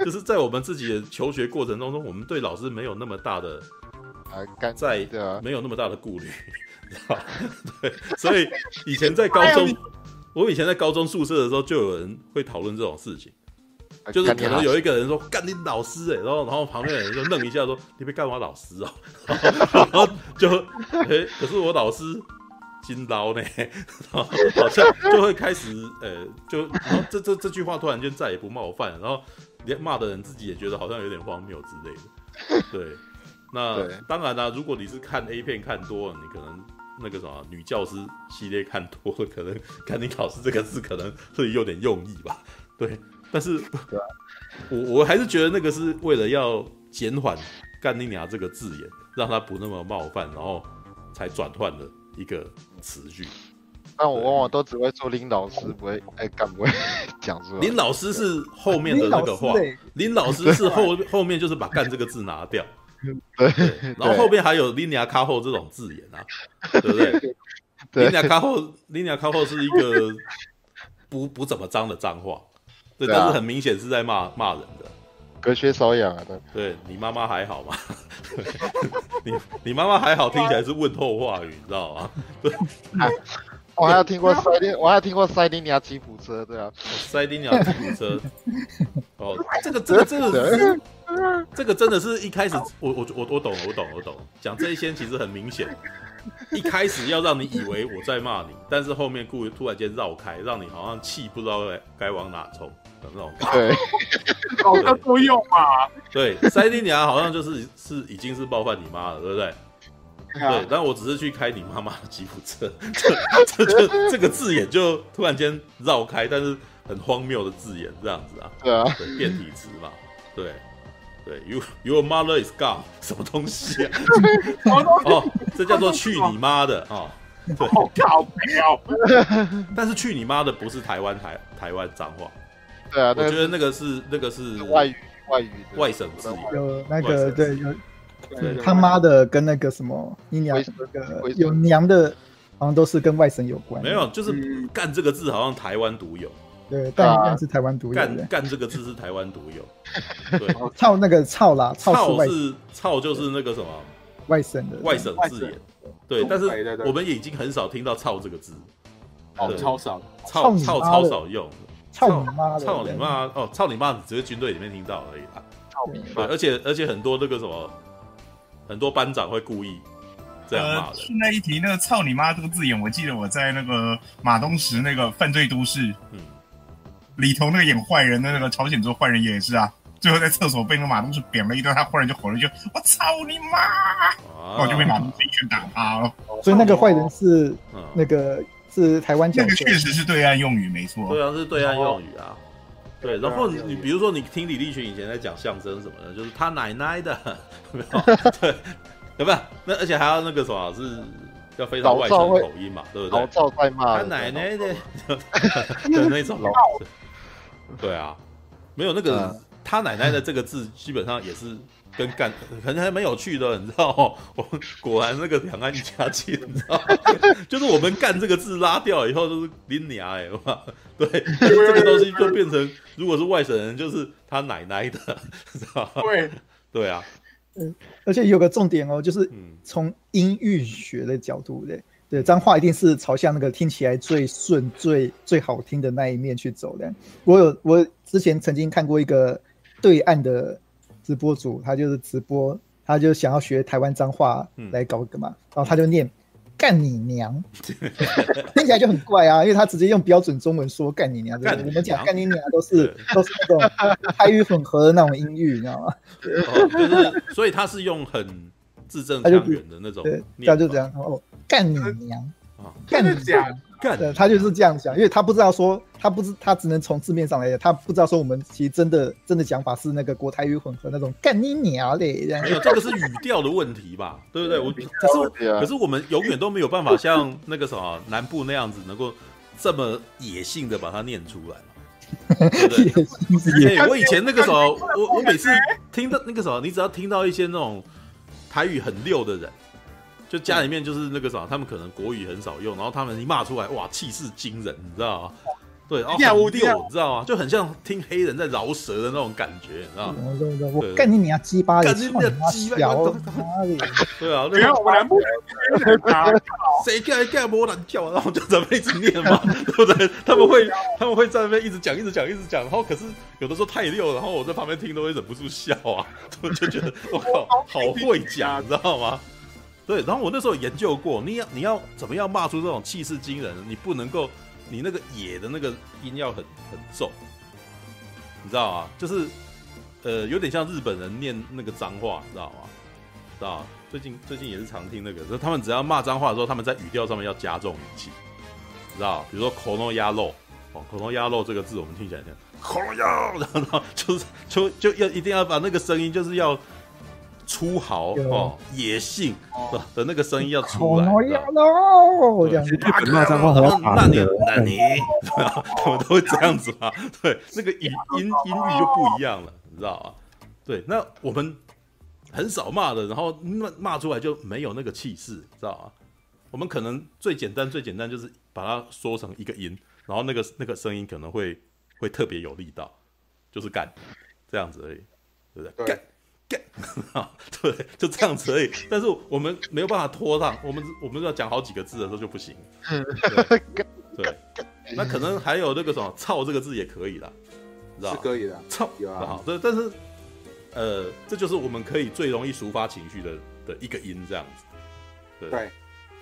就是在我们自己的求学过程当中，我们对老师没有那么大的啊，在没有那么大的顾虑，你知道？对，所以以前在高中，我以前在高中宿舍的时候，就有人会讨论这种事情，就是可能有一个人说干你老师哎，然后然后旁边的人就愣一下说你别干我老师哦，然后就哎，可是我老师。金刀呢，好像就会开始，呃，就然后这这这句话突然间再也不冒犯，然后连骂的人自己也觉得好像有点荒谬之类的。对，那对当然啦、啊，如果你是看 A 片看多了，你可能那个什么女教师系列看多了，可能干你考试这个字可能会有点用意吧。对，但是我我还是觉得那个是为了要减缓干你娘这个字眼，让它不那么冒犯，然后才转换的。一个词句，但我往往都只会说林老师，不会哎，干不会 讲出来。林老师是后面的那个话，林老师是后后面就是把“干”这个字拿掉，对，然后后面还有“林亚卡后”这种字眼啊，对不对？“林亚卡后”“林亚卡后”是一个不不怎么脏的脏话，对，但是很明显是在骂骂人的。隔靴搔痒啊！对，你妈妈还好吗？你你妈妈还好，听起来是问候话语，你知道吗？对，我还有听过塞丁，我还有听过塞丁尼亚吉普车，对啊，塞丁尼亚吉普车。哦，这个这个这个这个真的是一开始，我我我我懂了，我懂了我懂了。讲这一些其实很明显，一开始要让你以为我在骂你，但是后面故意突然间绕开，让你好像气不知道该该往哪冲的那种。对，好像都用嘛。对，塞丁尼亚好像就是是已经是冒犯你妈了，对不对？对，但我只是去开你妈妈的吉普车，这这这这个字眼就突然间绕开，但是很荒谬的字眼这样子啊，对啊，变体词嘛，对对，you your mother is gone，什么东西啊？哦，这叫做去你妈的啊，对，好搞笑，但是去你妈的不是台湾台台湾脏话，对啊，我觉得那个是那个是外语外语外省字眼，有那个对有。他妈的，跟那个什么你娘那个有娘的，好像都是跟外省有关。没有，就是“干”这个字好像台湾独有。对，干干是台湾独有。干干这个字是台湾独有。对，操那个操啦，操是操就是那个什么外省的外省字眼。对，但是我们也已经很少听到“操”这个字。哦，超少。操操超少用。操你妈！操你妈！哦，操你妈！只是军队里面听到而已啦。操你妈，而且而且很多那个什么。很多班长会故意这样骂的。顺带一提，那个“操你妈”这个字眼，我记得我在那个马东石那个《犯罪都市》嗯里头那个演坏人的那个朝鲜族坏人也是啊，最后在厕所被那个马东石扁了一顿，他忽然就吼了一句：“我操你妈！”然后就被马东石一拳打趴了。所以那个坏人是那个是台湾讲的，那个确实是对岸用语，没错。对啊，是对岸用语啊。对，然后你你比如说你听李立群以前在讲相声什么的，就是他奶奶的，有 没有？对，有没有？那而且还要那个什么，是要非常外省口音嘛，对不对？老赵在骂他奶奶的 的那种。对啊，没有那个他奶奶的这个字，基本上也是。跟干可能还蛮有趣的，你知道、哦？我们果然那个两岸一家亲，你知道？就是我们干这个字拉掉以后，就是拎娘哎，对，这个东西就变成，如果是外省人，就是他奶奶的，知道对，对啊，嗯，而且有个重点哦，就是从音韵学的角度的，对，脏话一定是朝向那个听起来最顺、最最好听的那一面去走的。我有，我之前曾经看过一个对岸的。直播主他就是直播，他就想要学台湾脏话来搞个嘛，嗯、然后他就念“干你娘”，听起来就很怪啊，因为他直接用标准中文说“干你娘”，我们讲“干你娘”都是都是那种台语混合的那种音域，你知道吗？哦就是、所以他是用很字正腔圆的那种，对，他就这样哦，干你娘，干你娘。对，他就是这样想，因为他不知道说，他不知他只能从字面上来讲，他不知道说我们其实真的真的讲法是那个国台语混合那种干你娘嘞，这样。没有，这个是语调的问题吧，对不对？我可是可是我们永远都没有办法像那个什么南部那样子，能够这么野性的把它念出来嘛，对不对？对，我以前那个时候，我我每次听到那个时候，你只要听到一些那种台语很溜的人。就家里面就是那个啥，他们可能国语很少用，然后他们一骂出来，哇，气势惊人，你知道吗？对，然后很溜，你知道吗？就很像听黑人在饶舌的那种感觉，你知道吗？我干你娘鸡巴，干你娘鸡巴，对啊，对啊，我南部 谁叫你干波兰叫，然后就在那边一直念嘛，对不对？他们会 他们会在那边一直讲，一直讲，一直讲，然后可是有的时候太溜，然后我在旁边听都会忍不住笑啊，就觉得我靠，好会讲，你知道吗？对，然后我那时候研究过，你要你要怎么样骂出这种气势惊人？你不能够，你那个野的那个音要很很重，你知道吗？就是，呃，有点像日本人念那个脏话，你知道吗？知道？最近最近也是常听那个，就是他们只要骂脏话的时候，他们在语调上面要加重语气，知道？比如说口头鸭肉，哦，口头鸭肉这个字我们听起来像口头鸭，然后就是就就要一定要把那个声音就是要。粗豪哦，野性的那个声音要出来。要喽，这样子。骂脏话很好。那你那你，他们都会这样子嘛？对，那个音音音域就不一样了，你知道吗？对，那我们很少骂的，然后骂骂出来就没有那个气势，知道吗？我们可能最简单最简单就是把它说成一个音，然后那个那个声音可能会会特别有力道，就是干这样子而已，对不对？干。干 啊，对，就这样子而已。但是我们没有办法拖上，我们我们要讲好几个字的时候就不行。对，对，那可能还有那个什么“操”这个字也可以啦，知道是可以的，操有啊。好，对，但是呃，这就是我们可以最容易抒发情绪的的一个音，这样子。对对，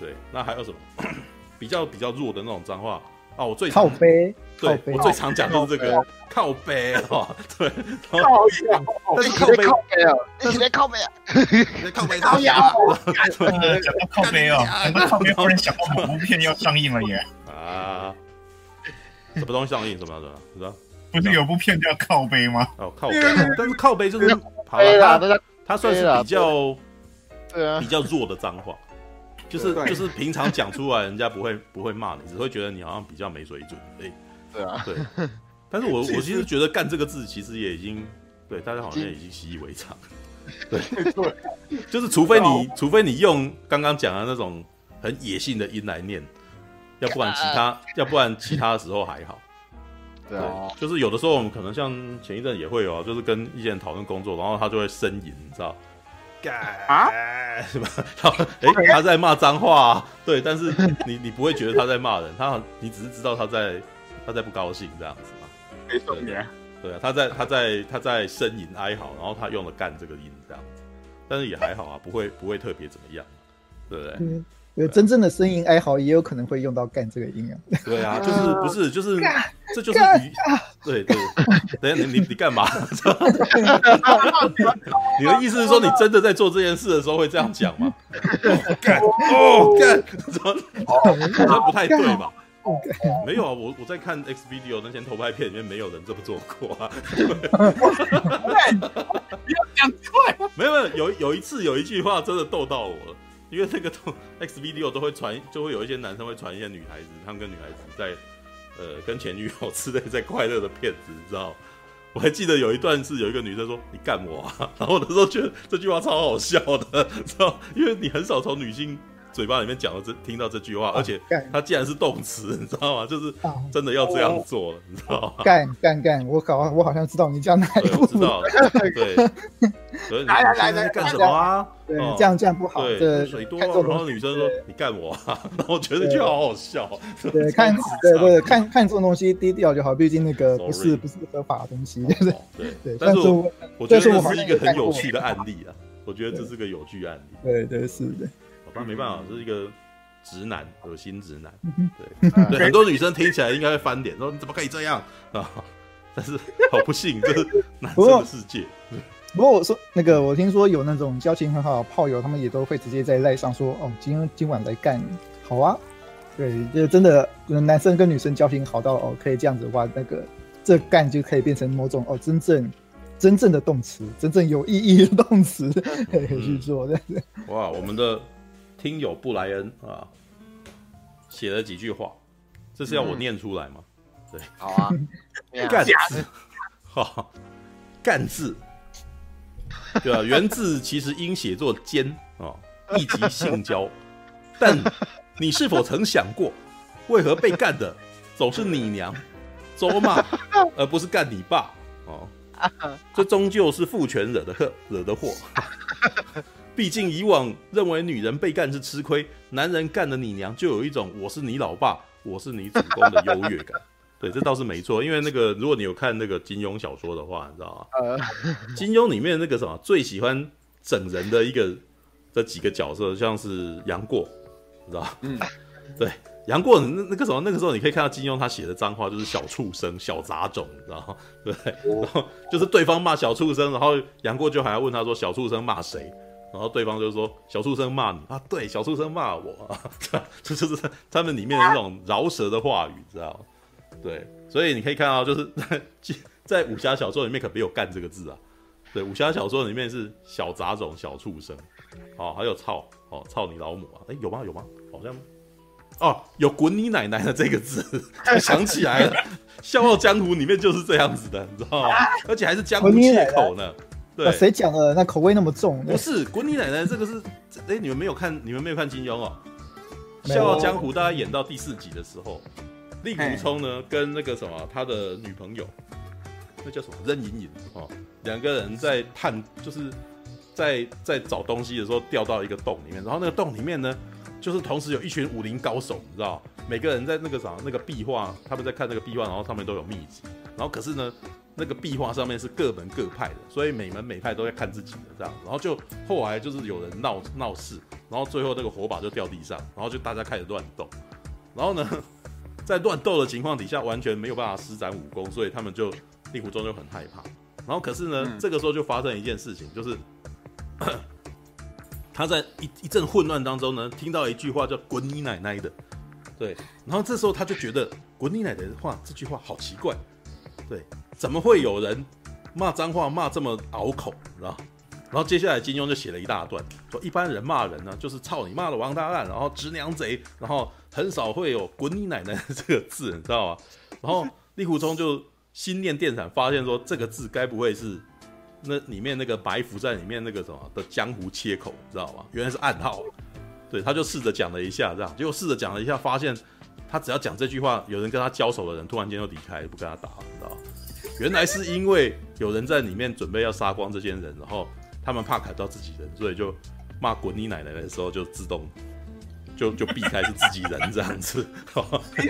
对，那还有什么 比较比较弱的那种脏话啊？我最靠背，对我最常讲就是这个靠背哦，对，靠背，但是靠背啊，你在靠背啊，靠背靠腰，讲到靠背哦，讲到靠背，忽然想到某部片要上映了耶！啊，什么东西上映？什么什么？你知道？不是有部片叫靠背吗？哦，靠背，但是靠背就是好了，它它算是比较对啊比较弱的脏话。就是就是平常讲出来，人家不会不会骂你，只会觉得你好像比较没水准。哎，对啊，对。但是我 我其实觉得“干”这个字，其实也已经对大家好像也已经习以为常。对对，就是除非你除非你用刚刚讲的那种很野性的音来念，要不然其他 要不然其他的时候还好。对啊，就是有的时候我们可能像前一阵也会有，就是跟一些人讨论工作，然后他就会呻吟，你知道。啊，是吧？他哎，他在骂脏话，啊，对，但是你你不会觉得他在骂人，他你只是知道他在他在不高兴这样子嘛？没错，对啊，他在他在他在呻吟哀嚎，然后他用了“干”这个音这样子，但是也还好啊，不会不会特别怎么样，对不对？嗯有真正的呻吟哀嚎，也有可能会用到“干”这个音啊。对啊，就是不是就是这就是语，对对。等下你你你干嘛？你的意思是说你真的在做这件事的时候会这样讲吗？干哦干，这不太对吧？没有啊，我我在看 X video 那些偷拍片里面，没有人这么做过啊。不要讲出来。没有没有，有有一次有一句话真的逗到我了。因为那个都 X video 都会传，就会有一些男生会传一些女孩子，他们跟女孩子在，呃，跟前女友之类在快乐的片子，你知道？我还记得有一段是有一个女生说：“你干我啊！”然后我那时候觉得这句话超好笑的，知道？因为你很少从女性。嘴巴里面讲的这听到这句话，而且它既然是动词，你知道吗？就是真的要这样做了，你知道吗？干干干！我搞，我好像知道你讲哪一部。知道，对。所以你 来来来干什么啊？对，这样这样不好。对，水多。然后女生说：“你干我啊！” 然后我觉得这句话好好笑。对，看，对对，看看这种东西低调就好，毕竟那个不是不是合法的东西。对对。但是我觉得这是一个很有趣的案例啊！我觉得这是个有趣案例。对对是的。那没办法，这是一个直男，恶心直男。对，对，很多女生听起来应该会翻脸，说你怎么可以这样啊？但是好不幸，这是男生的世界。不过我说那个，我听说有那种交情很好的炮友，他们也都会直接在赖上说，哦，今天今晚来干，好啊。对，就真的男生跟女生交情好到哦，可以这样子的话，那个这干就可以变成某种哦，真正真正的动词，真正有意义的动词可以去做。对对。哇，我们的。听友布莱恩啊，写了几句话，这是要我念出来吗？嗯、对，好啊，干字，哈，干字，对啊，原字其实应写作奸啊，意即性交，但你是否曾想过，为何被干的总是你娘，咒骂，而不是干你爸？哦，这终究是父权惹的祸，惹的祸。毕竟以往认为女人被干是吃亏，男人干了你娘就有一种我是你老爸，我是你主公的优越感。对，这倒是没错。因为那个如果你有看那个金庸小说的话，你知道吗？金庸里面那个什么最喜欢整人的一个这几个角色，像是杨过，你知道吗？嗯，对，杨过那那个什么那个时候你可以看到金庸他写的脏话就是小畜生、小杂种，你知道吗？对，然后就是对方骂小畜生，然后杨过就还要问他说小畜生骂谁？然后对方就说：“小畜生骂你啊，对，小畜生骂我啊，这就是他们里面的那种饶舌的话语，知道吗？对，所以你可以看到，就是在 在武侠小说里面可没有‘干’这个字啊。对，武侠小说里面是小杂种、小畜生，哦，还有操，哦，操你老母啊！哎，有吗？有吗？好像哦，有滚你奶奶的这个字，想起来了，《笑傲江湖》里面就是这样子的，你知道吗？而且还是江湖借口呢。”对，谁讲的？那口味那么重？不是，滚你奶奶！这个是，哎，你们没有看，你们没有看金庸哦。《笑傲江湖》大家演到第四集的时候，令狐冲呢跟那个什么他的女朋友，那叫什么任盈盈哦，两个人在探，就是在在找东西的时候掉到一个洞里面，然后那个洞里面呢，就是同时有一群武林高手，你知道，每个人在那个啥那个壁画，他们在看那个壁画，然后上面都有秘籍，然后可是呢，那个壁画上面是各门各派的，所以每门每派都在看自己的这样，然后就后来就是有人闹闹事，然后最后那个火把就掉地上，然后就大家开始乱斗，然后呢，在乱斗的情况底下，完全没有办法施展武功，所以他们就令狐冲就很害怕。然后可是呢，嗯、这个时候就发生一件事情，就是 他在一一阵混乱当中呢，听到一句话叫“滚你奶奶的”，对。然后这时候他就觉得“滚你奶奶的话”这句话好奇怪，对，怎么会有人骂脏话骂这么拗口，你知道？然后接下来金庸就写了一大段，说一般人骂人呢，就是“操你妈的王八蛋”，然后“直娘贼”，然后很少会有“滚你奶奶”这个字，你知道吗？然后令狐冲就。心念电闪，发现说这个字该不会是那里面那个埋伏在里面那个什么的江湖切口，你知道吗？原来是暗号。对，他就试着讲了一下，这样结果试着讲了一下，发现他只要讲这句话，有人跟他交手的人突然间就离开，不跟他打，你知道吗？原来是因为有人在里面准备要杀光这些人，然后他们怕砍到自己人，所以就骂滚你奶奶的时候就自动。就就避开是自己人这样子，真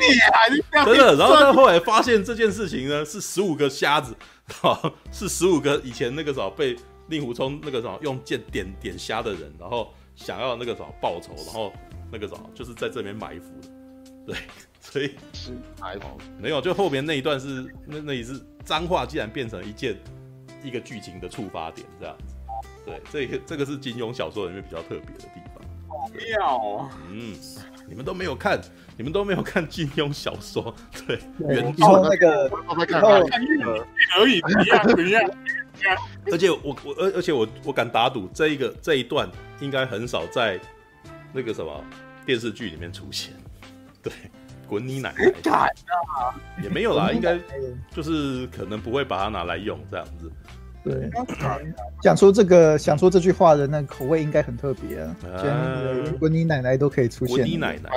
的。然后他后来发现这件事情呢，是十五个瞎子，是十五个以前那个时候被令狐冲那个时候用剑点点瞎的人，然后想要那个时候报仇，然后那个时候就是在这边埋伏的，对，所以是埋伏没有，就后面那一段是那那一次脏话竟然变成一件一个剧情的触发点这样子，对，这个这个是金庸小说里面比较特别的地方。妙，嗯，你们都没有看，你们都没有看金庸小说，对，对原著。那个，然后可以，一样一样，而且我我而而且我我敢打赌，这一个这一段应该很少在那个什么电视剧里面出现，对，滚你奶奶，啊，也没有啦，应该就是可能不会把它拿来用这样子。对，讲出这个，想说这句话的那个口味应该很特别啊！滚你奶奶都可以出现，滚你奶奶，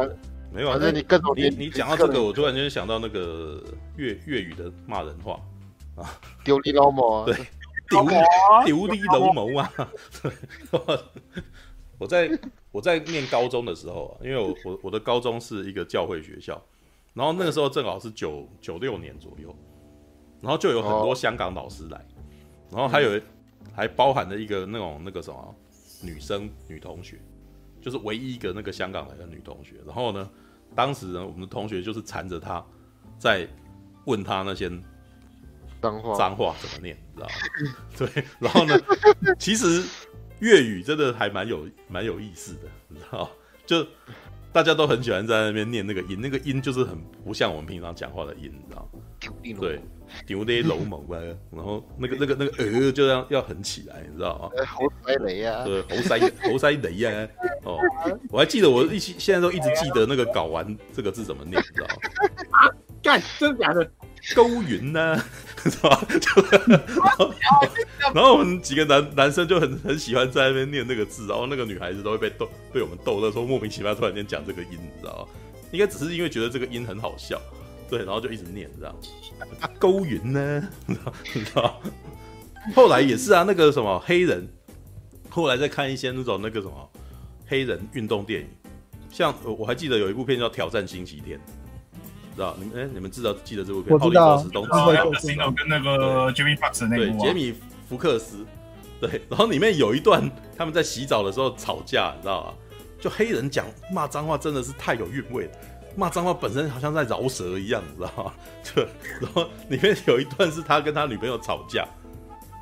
没有啊？那你更你你讲到这个，我突然间想到那个粤粤语的骂人话啊，丢你老母，对，丢丢你老母啊！对，我在我在念高中的时候啊，因为我我我的高中是一个教会学校，然后那个时候正好是九九六年左右，然后就有很多香港老师来。然后还有，还包含了一个那种那个什么女生女同学，就是唯一一个那个香港来的女同学。然后呢，当时呢，我们的同学就是缠着她，在问她那些脏话脏话怎么念，你知道吗？对。然后呢，其实粤语真的还蛮有蛮有意思的，你知道 就大家都很喜欢在那边念那个音，那个音就是很不像我们平常讲话的音，你知道吗？对。丢那些龙猛啊，然后那个 那个那个呃，就要要横起来，你知道吗？猴塞雷啊，对，猴塞猴塞雷啊，哦，我还记得我一起现在都一直记得那个睾丸这个字怎么念，你知道吗？干，真的假的？勾云呢，是吧？然后我们几个男男生就很很喜欢在那边念那个字，然后那个女孩子都会被逗，被我们逗的时候莫名其妙突然间讲这个音，你知道吗？应该只是因为觉得这个音很好笑。对，然后就一直念这样，勾云呢，你知道？后来也是啊，那个什么黑人，后来再看一些那种那个什么黑人运动电影，像我还记得有一部片叫《挑战星期天》，知道？你们哎，你们知道记得这部片？我知道。跟那个杰米福克斯那部。对，杰米福克斯。对，然后里面有一段他们在洗澡的时候吵架，你知道吗？就黑人讲骂脏话，真的是太有韵味了。骂脏话本身好像在饶舌一样，你知道吗？就然后里面有一段是他跟他女朋友吵架，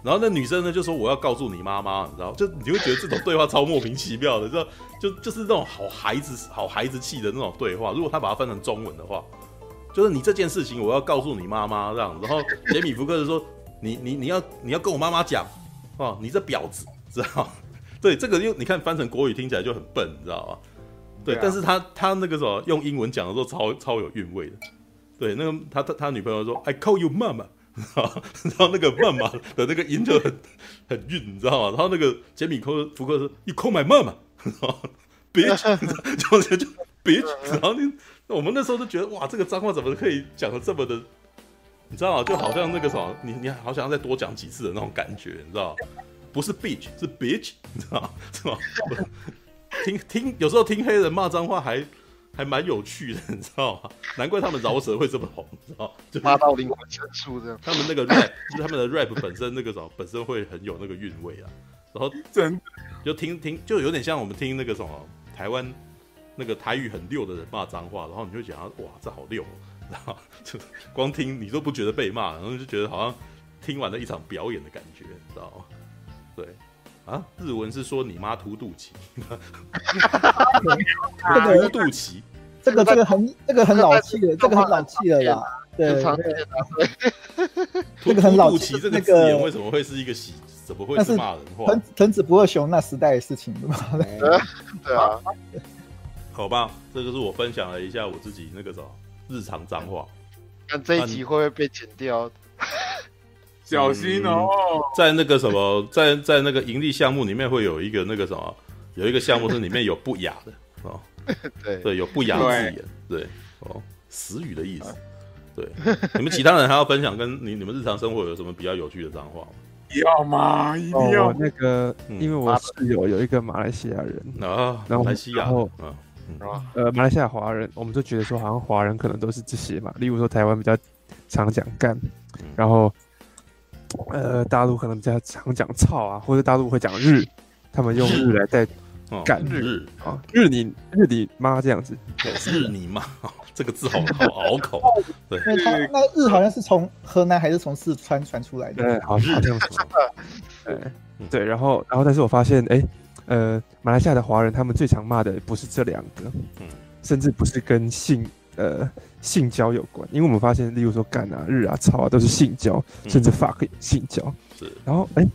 然后那女生呢就说我要告诉你妈妈，你知道就你会觉得这种对话超莫名其妙的，就就就是那种好孩子好孩子气的那种对话。如果他把它翻成中文的话，就是你这件事情我要告诉你妈妈这样。然后杰米福克斯说你你你要你要跟我妈妈讲哦，你这婊子，知道？对，这个又你看翻成国语听起来就很笨，你知道吗？对，对啊、但是他他那个什么用英文讲的时候超超有韵味的。对，那个他他他女朋友说 I call you mama，然后那个 mama 的那个音就很很韵，你知道吗？然后那个杰米科福克说 You call my mama，bitch，就就就 bitch，然后你我们那时候都觉得哇，这个脏话怎么可以讲的这么的，你知道吗？就好像那个什么，你你好想要再多讲几次的那种感觉，你知道吗？不是 bitch，是 bitch，你知道吗？是吧？听听，有时候听黑人骂脏话还还蛮有趣的，你知道吗？难怪他们饶舌会这么红，你知道吗？就骂到灵魂深处这样。他们那个 rap，就是他们的 rap 本身那个什么，本身会很有那个韵味啊。然后真就听听，就有点像我们听那个什么台湾那个台语很溜的人骂脏话，然后你就讲哇，这好溜，然后就光听你都不觉得被骂，然后就觉得好像听完了一场表演的感觉，你知道吗？对。啊，日文是说你妈凸肚脐，凸肚脐，这个这个很这个很老气的，这个很老气的啦。对，这个很老气。这个字眼为什么会是一个喜？怎么会是骂人话？藤藤子不二雄那时代的事情，对 吧？对啊。好吧，这个是我分享了一下我自己那个什么日常脏话。那这一集会不会被剪掉？小心哦，在那个什么，在在那个盈利项目里面会有一个那个什么，有一个项目是里面有不雅的哦，对对，有不雅字眼，对哦，死语的意思，对，你们其他人还要分享跟你你们日常生活有什么比较有趣的脏话吗？要吗？一定要那个，因为我室友有一个马来西亚人啊，马来西亚，嗯。呃，马来西亚华人，我们就觉得说好像华人可能都是这些嘛，例如说台湾比较常讲干，然后。呃，大陆可能比较常讲操啊，或者大陆会讲日，他们用日。来代干。日啊，日你日你妈这样子，日你妈，这个字好好拗口。对，因为他那日好像是从河南还是从四川传出来的，对，好像。对对，然后然后但是我发现，哎，呃，马来西亚的华人他们最常骂的不是这两个，嗯甚至不是跟性。呃，性交有关，因为我们发现，例如说干啊、日啊、操啊，都是性交，甚至 fuck 也性交。是，然后哎，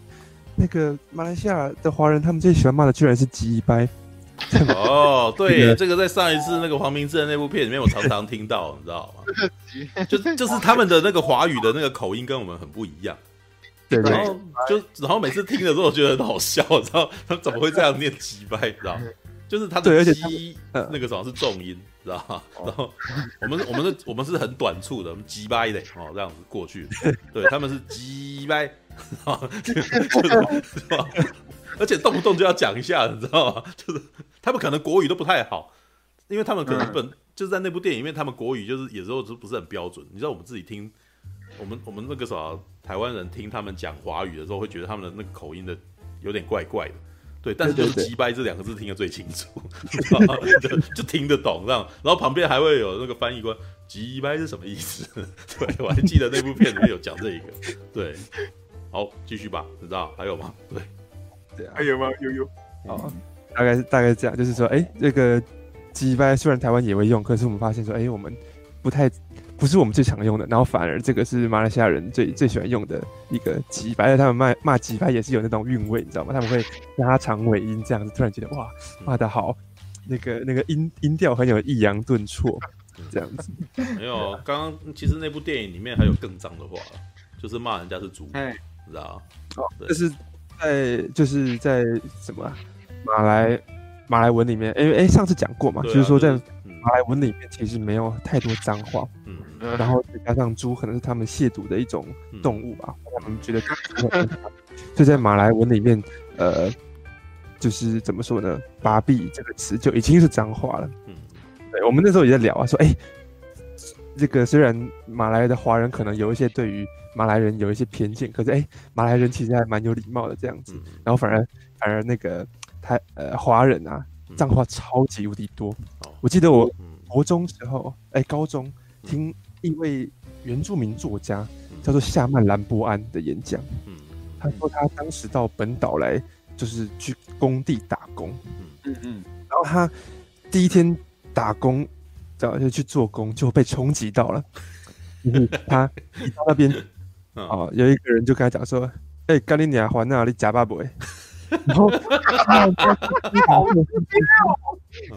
那个马来西亚的华人，他们最喜欢骂的居然是鸡掰。哦，对，这个在上一次那个黄明志的那部片里面，我常常听到，你知道吗？就就是他们的那个华语的那个口音跟我们很不一样。对，然后就然后每次听的时候，我觉得很好笑，你知道他怎么会这样念鸡掰？你知道？就是他的鸡，那个什么是重音，知道吗？然后我们我们是我们是很短促的，我们鸡掰的哦，这样子过去。对，他们是鸡掰，是吧？而且动不动就要讲一下，你知道吗？就是他们可能国语都不太好，因为他们可能本就是在那部电影里面，他们国语就是有时候就不是很标准。你知道我们自己听，我们我们那个啥台湾人听他们讲华语的时候，会觉得他们的那个口音的有点怪怪的。对，但是就是“鸡掰”这两个字听得最清楚，就就听得懂这样。然后旁边还会有那个翻译官，“鸡掰”是什么意思？对，我还记得那部片里面有讲这一个。对，好，继续吧，知道还有吗？对，对啊，还有吗？有有。好，大概是大概是这样，就是说，哎，这个“鸡掰”虽然台湾也会用，可是我们发现说，哎，我们不太。不是我们最常用的，然后反而这个是马来西亚人最最喜欢用的一个鸡掰，他们骂骂鸡掰也是有那种韵味，你知道吗？他们会拉长尾音，这样子突然觉得哇骂得好，那个那个音音调很有抑扬顿挫，这样子。没有，刚刚其实那部电影里面还有更脏的话，就是骂人家是猪，哎，知道吗？这是在就是在什么马来马来文里面，因为哎上次讲过嘛，就是说在马来文里面其实没有太多脏话。嗯然后再加上猪，可能是他们亵渎的一种动物吧。他们觉得，所以在马来文里面，呃，就是怎么说呢？“巴比”这个词就已经是脏话了。嗯，对，我们那时候也在聊啊，说，哎，这个虽然马来的华人可能有一些对于马来人有一些偏见，可是，哎，马来人其实还蛮有礼貌的这样子。然后反而反而那个他呃华人啊，脏话超级无敌多。我记得我国中时候，哎，高中听。一位原住民作家叫做夏曼兰波安的演讲，他说他当时到本岛来就是去工地打工，嗯。嗯，然后他第一天打工，然后就去做工就被冲击到了，他一到那边，哦，有一个人就跟他讲说，哎，干你娘还那你假巴不？然后，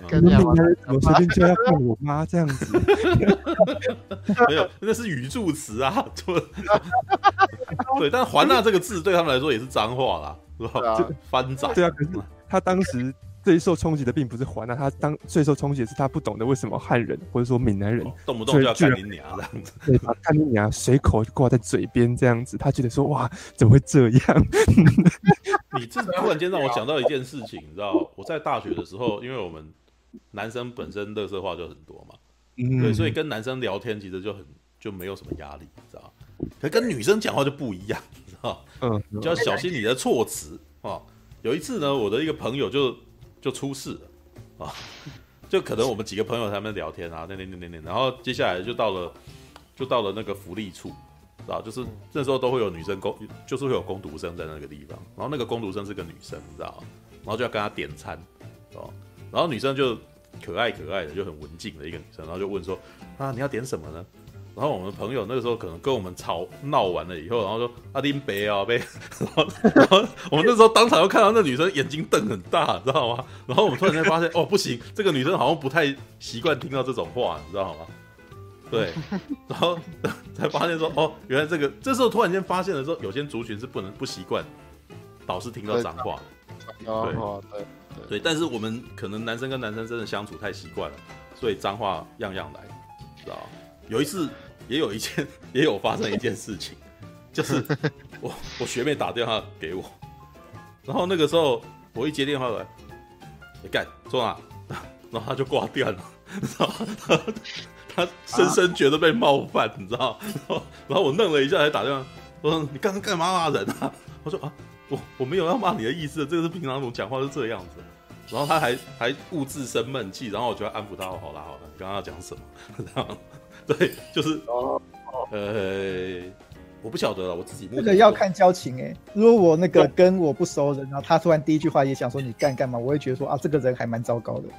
跟你我随便就要看我妈这样子，没有，那是语助词啊，对，但“还那”这个字对他们来说也是脏话啦，是吧？就翻掌，对啊。可是他当时最受冲击的并不是华纳，他当最受冲击的是他不懂得为什么汉人或者说闽南人、哦、动不动就要干你娘这样子，对，把干你娘随口挂在嘴边这样子，他觉得说哇，怎么会这样？你这突然间让我想到一件事情，你知道，我在大学的时候，因为我们男生本身乐色话就很多嘛，嗯，对，所以跟男生聊天其实就很就没有什么压力，你知道，可跟女生讲话就不一样，你知道，嗯，你就要小心你的措辞啊。有一次呢，我的一个朋友就就出事了啊，就可能我们几个朋友在那边聊天啊，那那那那那，然后接下来就到了就到了那个福利处，知道，就是那时候都会有女生工，就是会有工读生在那个地方，然后那个工读生是个女生，你知道，然后就要跟她点餐，哦，然后女生就可爱可爱的，就很文静的一个女生，然后就问说啊，你要点什么呢？然后我们朋友那个时候可能跟我们吵闹完了以后，然后说阿丁北啊北，然后 然后我们那时候当场又看到那女生眼睛瞪很大，你知道吗？然后我们突然间发现哦不行，这个女生好像不太习惯听到这种话，你知道吗？对，然后才发现说哦，原来这个这时候突然间发现的时候，有些族群是不能不习惯导师听到脏话的，对对对，但是我们可能男生跟男生真的相处太习惯了，所以脏话样样来，知道。有一次，也有一件，也有发生一件事情，就是我我学妹打电话给我，然后那个时候我一接电话来，你干说哪？然后他就挂掉了，然后他他深深觉得被冒犯，你知道？然后然后我愣了一下，才打电话，我说你刚刚干嘛骂人啊？我说啊，我我没有要骂你的意思，这个是平常我讲话是这样子。然后他还还兀自生闷气，然后我就要安抚他，好啦好啦，你刚刚要讲什么？然后。对，就是哦，呃，我不晓得了，我自己那个要看交情哎。如果我那个跟我不熟人，然后他突然第一句话也想说你干干嘛，我会觉得说啊，这个人还蛮糟糕的。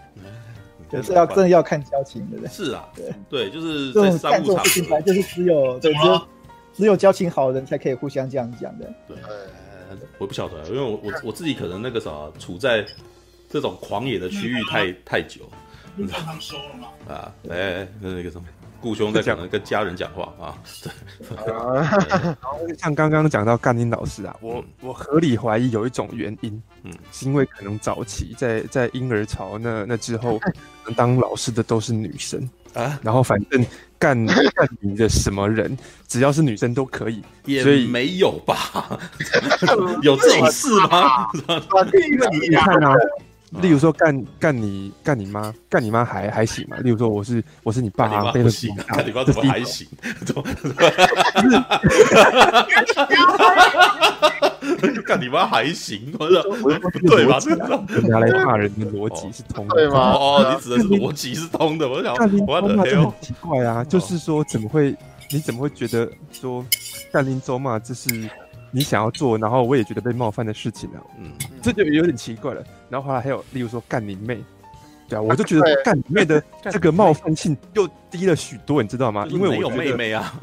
可是要真的要看交情的人，是啊，对对，就是这种干这种事情本来就是只有对，只有只有交情好的人才可以互相这样讲的。对，我不晓得，因为我我我自己可能那个啥，处在这种狂野的区域太太久。你把他们收了吗？啊，哎，那个什么。顾兄在讲跟家人讲话啊，对，然后像刚刚讲到干林老师啊，我我合理怀疑有一种原因，嗯，是因为可能早期在在婴儿潮那那之后，当老师的都是女生啊，然后反正干 干你的什么人，只要是女生都可以，所以没有吧？有这种事吗？因为你看啊。例如说干干你干你妈干你妈还还行嘛？例如说我是我是你爸，干你妈干你妈怎么还行？干你妈还行？我说对吧？拿来骂人的逻辑是通的，对吗？哦，你指的是逻辑是通的。我想干你妈就很奇怪啊，就是说怎么会？你怎么会觉得说干林州嘛？这是？你想要做，然后我也觉得被冒犯的事情啊，嗯，这就有点奇怪了。然后后来还有，例如说干你妹，对啊，我就觉得干你妹的这个冒犯性又低了许多，你知道吗？因为我有 妹妹啊，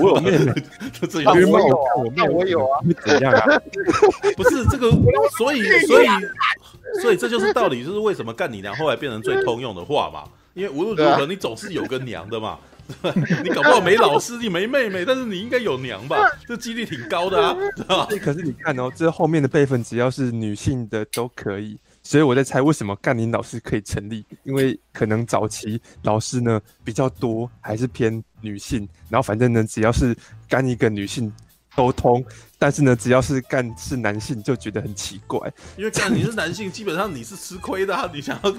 我有妹妹，就这样。我有啊，我妹我有啊，怎样啊？不是这个，所以所以所以这就是道理，就是为什么干你娘后来变成最通用的话嘛？因为无论如何，你总是有个娘的嘛。你搞不好没老师，你没妹妹，但是你应该有娘吧？这几率挺高的啊，知道吧？可是你看哦，这后面的辈分只要是女性的都可以，所以我在猜为什么干林老师可以成立，因为可能早期老师呢比较多，还是偏女性，然后反正呢只要是干一个女性。沟通，但是呢，只要是干是男性就觉得很奇怪，因为干你是男性，基本上你是吃亏的啊。你想要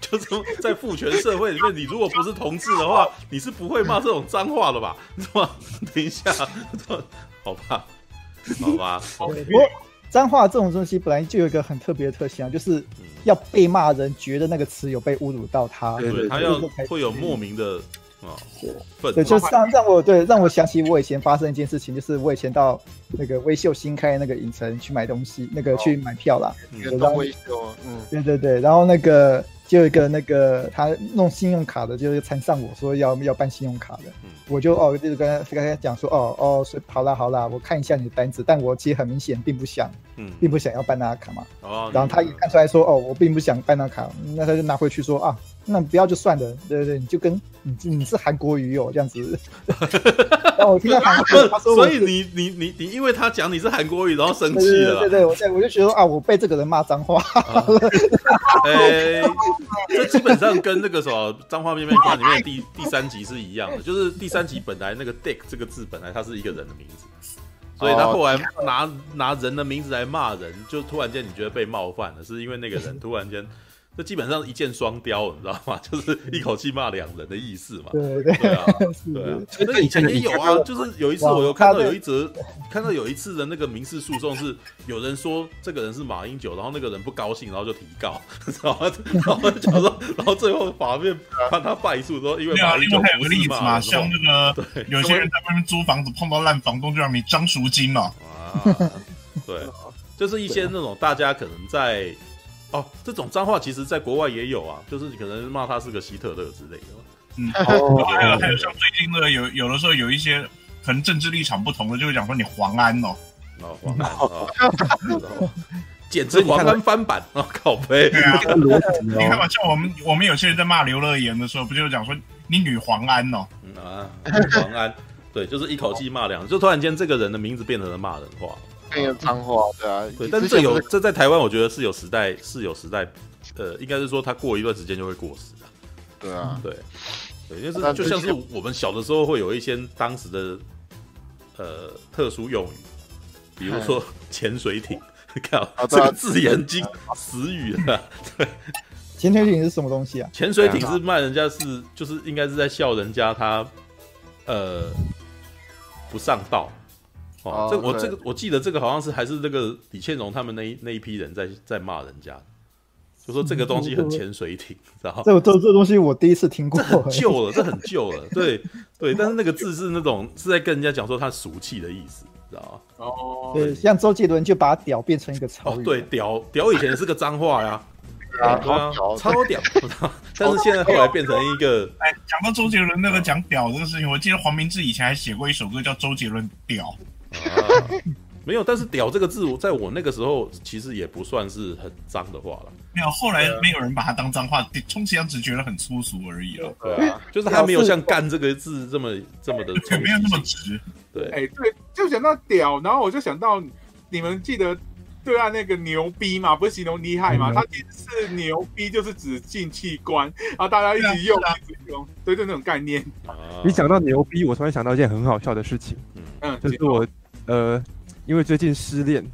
就是在父权社会里面，你如果不是同志的话，你是不会骂这种脏话的吧？是吧？等一下，好吧，好吧。不过脏话这种东西本来就有一个很特别的特性啊，就是要被骂人觉得那个词有被侮辱到他，对，对，他要会有莫名的。啊，对，对，就是让让我对让我想起我以前发生一件事情，就是我以前到那个微秀新开那个影城去买东西，那个去买票啦。嗯，到威秀，嗯，对对对，然后那个就有一个那个他弄信用卡的，就是缠上我说要要办信用卡的，嗯，我就哦就是跟他跟他讲说哦哦，好啦好啦，我看一下你的单子，但我其实很明显并不想，嗯，并不想要办那卡嘛，哦，然后他也看出来说哦，我并不想办那卡，那他就拿回去说啊。那不要就算了，对对对，你就跟你你是韩国鱼哦这样子，然后我听到韩国语，他说，所以你你你你，因为他讲你是韩国语，然后生气了。对对对，我我就觉得啊，我被这个人骂脏话。哎、欸，这基本上跟那个什么脏话面面观里面的第第三集是一样的，就是第三集本来那个 Dick 这个字本来它是一个人的名字，所以他后来拿拿人的名字来骂人，就突然间你觉得被冒犯了，是因为那个人突然间。这基本上一箭双雕，你知道吗？就是一口气骂两人的意思嘛。对对对啊，对啊。那以前也有啊，就是有一次我有看到有一则，看到有一次的那个民事诉讼是有人说这个人是马英九，然后那个人不高兴，然后就提告，然后然后就讲说，然后最后法院判他败诉，说因为马英九还有个例子嘛，像那个有些人在外面租房子碰到烂房东就让你张赎金嘛。啊，对，就是一些那种大家可能在。哦，这种脏话其实在国外也有啊，就是你可能骂他是个希特勒之类的。嗯，还有还有像最近的有有的时候有一些可能政治立场不同的，就会讲说你黄安哦，哦黄安 哦，简直黄安翻版啊，靠北。你看嘛，像我们我们有些人在骂刘乐言的时候，不就讲说你女黄安哦？啊，黄安，对，就是一口气骂两，就突然间这个人的名字变成了骂人话。那个脏话，对啊，对，但是这有这在台湾，我觉得是有时代，是有时代，呃，应该是说它过一段时间就会过时的，对啊，对，对，就是就像是我们小的时候会有一些当时的呃特殊用语，比如说潜水艇，看这个字眼经死语了，对，潜水艇是什么东西啊？潜水艇是骂人家是就是应该是在笑人家他呃不上道。哦，这我这个我记得这个好像是还是那个李倩蓉他们那一那一批人在在骂人家，就说这个东西很潜水艇，然后这这这东西我第一次听过，很旧了，这很旧了，对对，但是那个字是那种是在跟人家讲说他俗气的意思，知道吗？哦，对，像周杰伦就把“屌”变成一个超语，对，“屌”屌以前是个脏话呀，啊，超屌，但是现在后来变成一个，哎，讲到周杰伦那个讲“屌”这个事情，我记得黄明志以前还写过一首歌叫《周杰伦屌》。啊，没有，但是“屌”这个字，我在我那个时候其实也不算是很脏的话了。没有，后来没有人把它当脏话，充其量只觉得很粗俗而已了。对啊，就是还没有像“干”这个字这么这么的，没有那么直。对，哎，对，就想到“屌”，然后我就想到你们记得对岸那个“牛逼”嘛，不是形容厉害嘛？他其实是“牛逼”，就是指进器官，然后大家一起用，一直用，对，就那种概念。你讲到“牛逼”，我突然想到一件很好笑的事情，嗯，就是我。呃，因为最近失恋，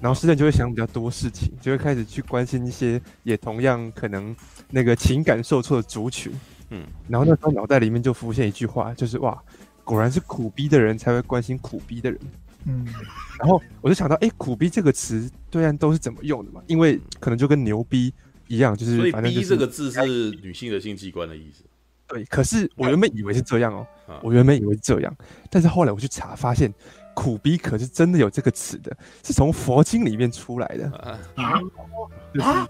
然后失恋就会想比较多事情，就会开始去关心一些也同样可能那个情感受挫的族群。嗯，然后那时候脑袋里面就浮现一句话，就是哇，果然是苦逼的人才会关心苦逼的人。嗯，然后我就想到，哎，苦逼这个词对岸都是怎么用的嘛？因为可能就跟牛逼一样，就是反正就是这个字是女性的性器官的意思。对，可是我原本以为是这样哦，我原本以为是这样，但是后来我去查发现。苦逼可是真的有这个词的，是从佛经里面出来的啊啊！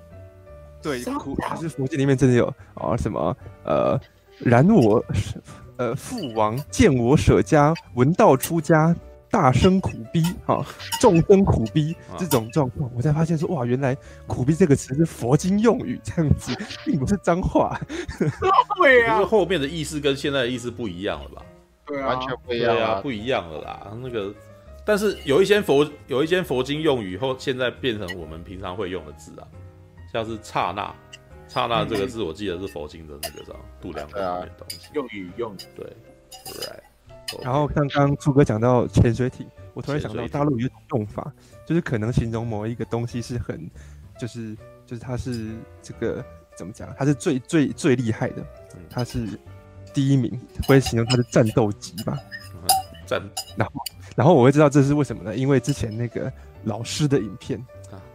对，苦可是佛经里面真的有啊什么呃，然我呃父王见我舍家闻道出家，大声苦逼啊，众生苦逼这种状况，我才发现说哇，原来苦逼这个词是佛经用语，这样子并不是脏话。对啊，因为后面的意思跟现在的意思不一样了吧？对啊，完全不一样啊，不一样了啦。那个，但是有一些佛有一些佛经用语后，现在变成我们平常会用的字啊，像是刹那，刹那这个字，我记得是佛经的那个啥度量的那东西。用语用对，right。然后刚刚朱哥讲到潜水艇，我突然想到大陆有一种用法，就是可能形容某一个东西是很，就是就是它是这个怎么讲，它是最最最厉害的，它是。第一名会形容他的战斗机吧？战，然后然后我会知道这是为什么呢？因为之前那个老师的影片，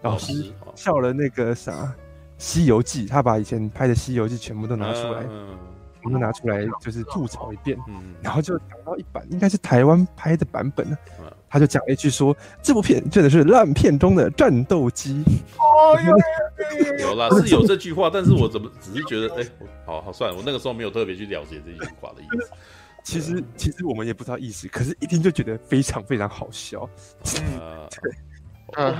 老师笑了那个啥《西游记》，他把以前拍的《西游记》全部都拿出来，全部拿出来就是吐槽一遍，嗯然后就讲到一版应该是台湾拍的版本呢，他就讲了一句说：“这部片真的是烂片中的战斗机。”哦有啦，是有这句话，但是我怎么只是觉得，哎、欸，好好算了，我那个时候没有特别去了解这句话的意思。其实其实我们也不知道意思，可是一听就觉得非常非常好笑。呃、对，嗯，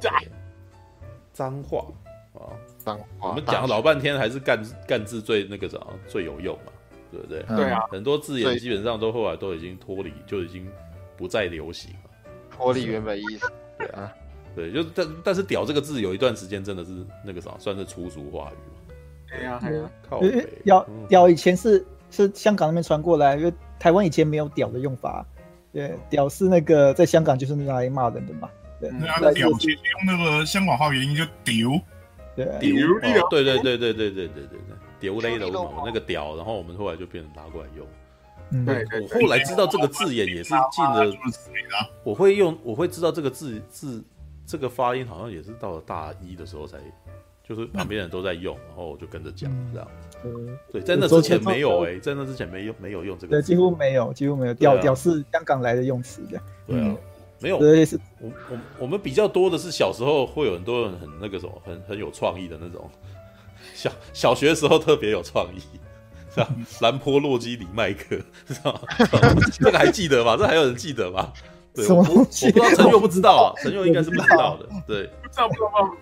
脏话。啊，脏话，我们讲了老半天，还是干干字最那个啥最有用嘛？对不对？对啊，很多字眼基本上都后来都已经脱离，就已经不再流行了，脱离原本意思。对啊，对，就但但是“屌”这个字有一段时间真的是那个啥，算是粗俗话语嘛。对呀，对呀，靠北。屌屌以前是是香港那边传过来，因为台湾以前没有“屌”的用法。对，屌是那个在香港就是拿来骂人的嘛。对，那屌其实用那个香港话原因就屌。对，屌，对对对对对对对对对，屌雷的嘛，那个屌，然后我们后来就变成拿过来用。对，我后来知道这个字眼也是进了，我会用，我会知道这个字字这个发音好像也是到了大一的时候才，就是旁边人都在用，然后我就跟着讲这样。嗯，对，在那之前没有哎，在那之前没有没有用这个，对，几乎没有，几乎没有。屌屌是香港来的用词的，对啊，没有。对，是我我我们比较多的是小时候会有很多人很那个什么，很很有创意的那种，小小学的时候特别有创意。是吧？兰波洛基里麦克，是吧？这个还记得吗？这还有人记得吗？对，我我不知道陈佑不知道啊，陈佑应该是不知道的。对，不知道不知道吗？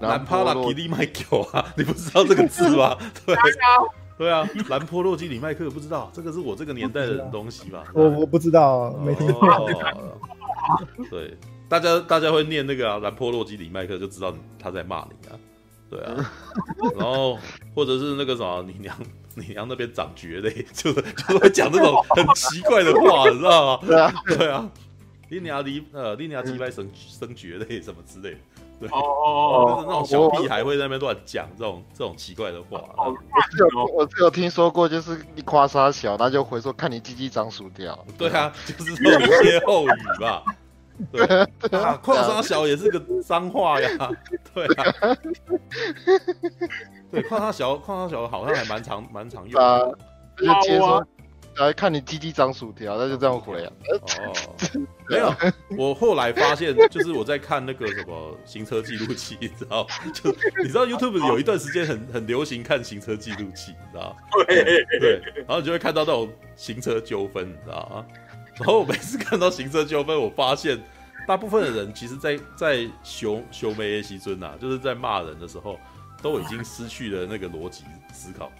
兰帕拉基里麦克啊，你不知道这个字吗？对啊，对啊，兰波洛基里麦克不知道，这个是我这个年代的东西吧？我我不知道，没听过。对，大家大家会念那个啊兰坡洛基里麦克，就知道他在骂你啊。对啊，然后或者是那个什么，你娘。你娘那边长蕨类，就是就是会讲这种很奇怪的话，你知道吗？对啊，对啊。你娘离呃，你娘鸡掰生生蕨类什么之类的，对哦哦哦，就是那种小屁孩会在那边乱讲这种这种奇怪的话。我有我有听说过，就是你夸他小，他就回说看你鸡鸡长薯条。对啊，就是这种歇后语吧。对 啊，夸他小也是个脏话呀。对啊。对，夸他小，夸他小，好像还蛮常蛮常用的。就接说，来看你鸡鸡长薯条，那就这样回啊。哦，没有，我后来发现，就是我在看那个什么行车记录器，你知道，就你知道 YouTube 有一段时间很很流行看行车记录器，你知道？对对，然后你就会看到那种行车纠纷，你知道吗？然后我每次看到行车纠纷，我发现大部分的人其实在，在在修修眉耶西尊呐，就是在骂人的时候。都已经失去了那个逻辑思考，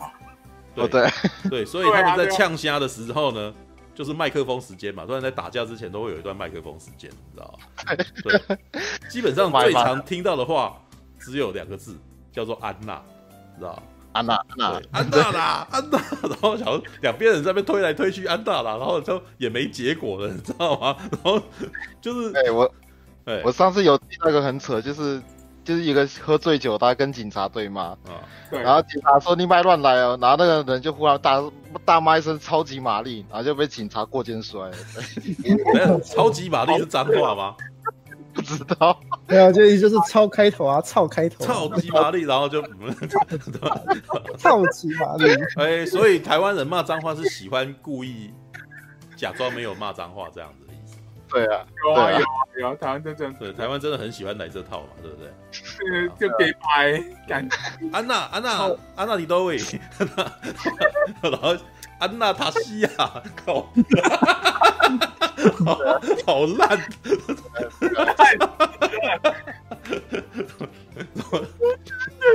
对对 对，所以他们在呛虾的时候呢，就是麦克风时间嘛，当然在打架之前都会有一段麦克风时间，你知道吗？对，基本上最 常听到的话只有两个字，叫做安娜，知道安娜，安娜，安娜啦，安娜，然后想两边人在那边推来推去，安娜啦，然后就也没结果了，你知道吗？然后就是，哎，我，哎，我上次有听到一个很扯，就是。就是一个喝醉酒，他跟警察对骂，啊，对，然后警察说你别乱来哦，然后那个人就忽然大大骂一声超级玛丽，然后就被警察过肩摔。超级玛丽是脏话吗？不知道，没有，就就是超开头啊，超开头，超级玛丽，然后就 超级玛丽。哎，所以台湾人骂脏话是喜欢故意假装没有骂脏话这样子。对啊，有啊有啊有啊，台湾真正对台湾真的很喜欢来这套嘛，对不对？就给拍感觉。安娜安娜安娜你都会，然后安娜塔西亚，靠，好烂，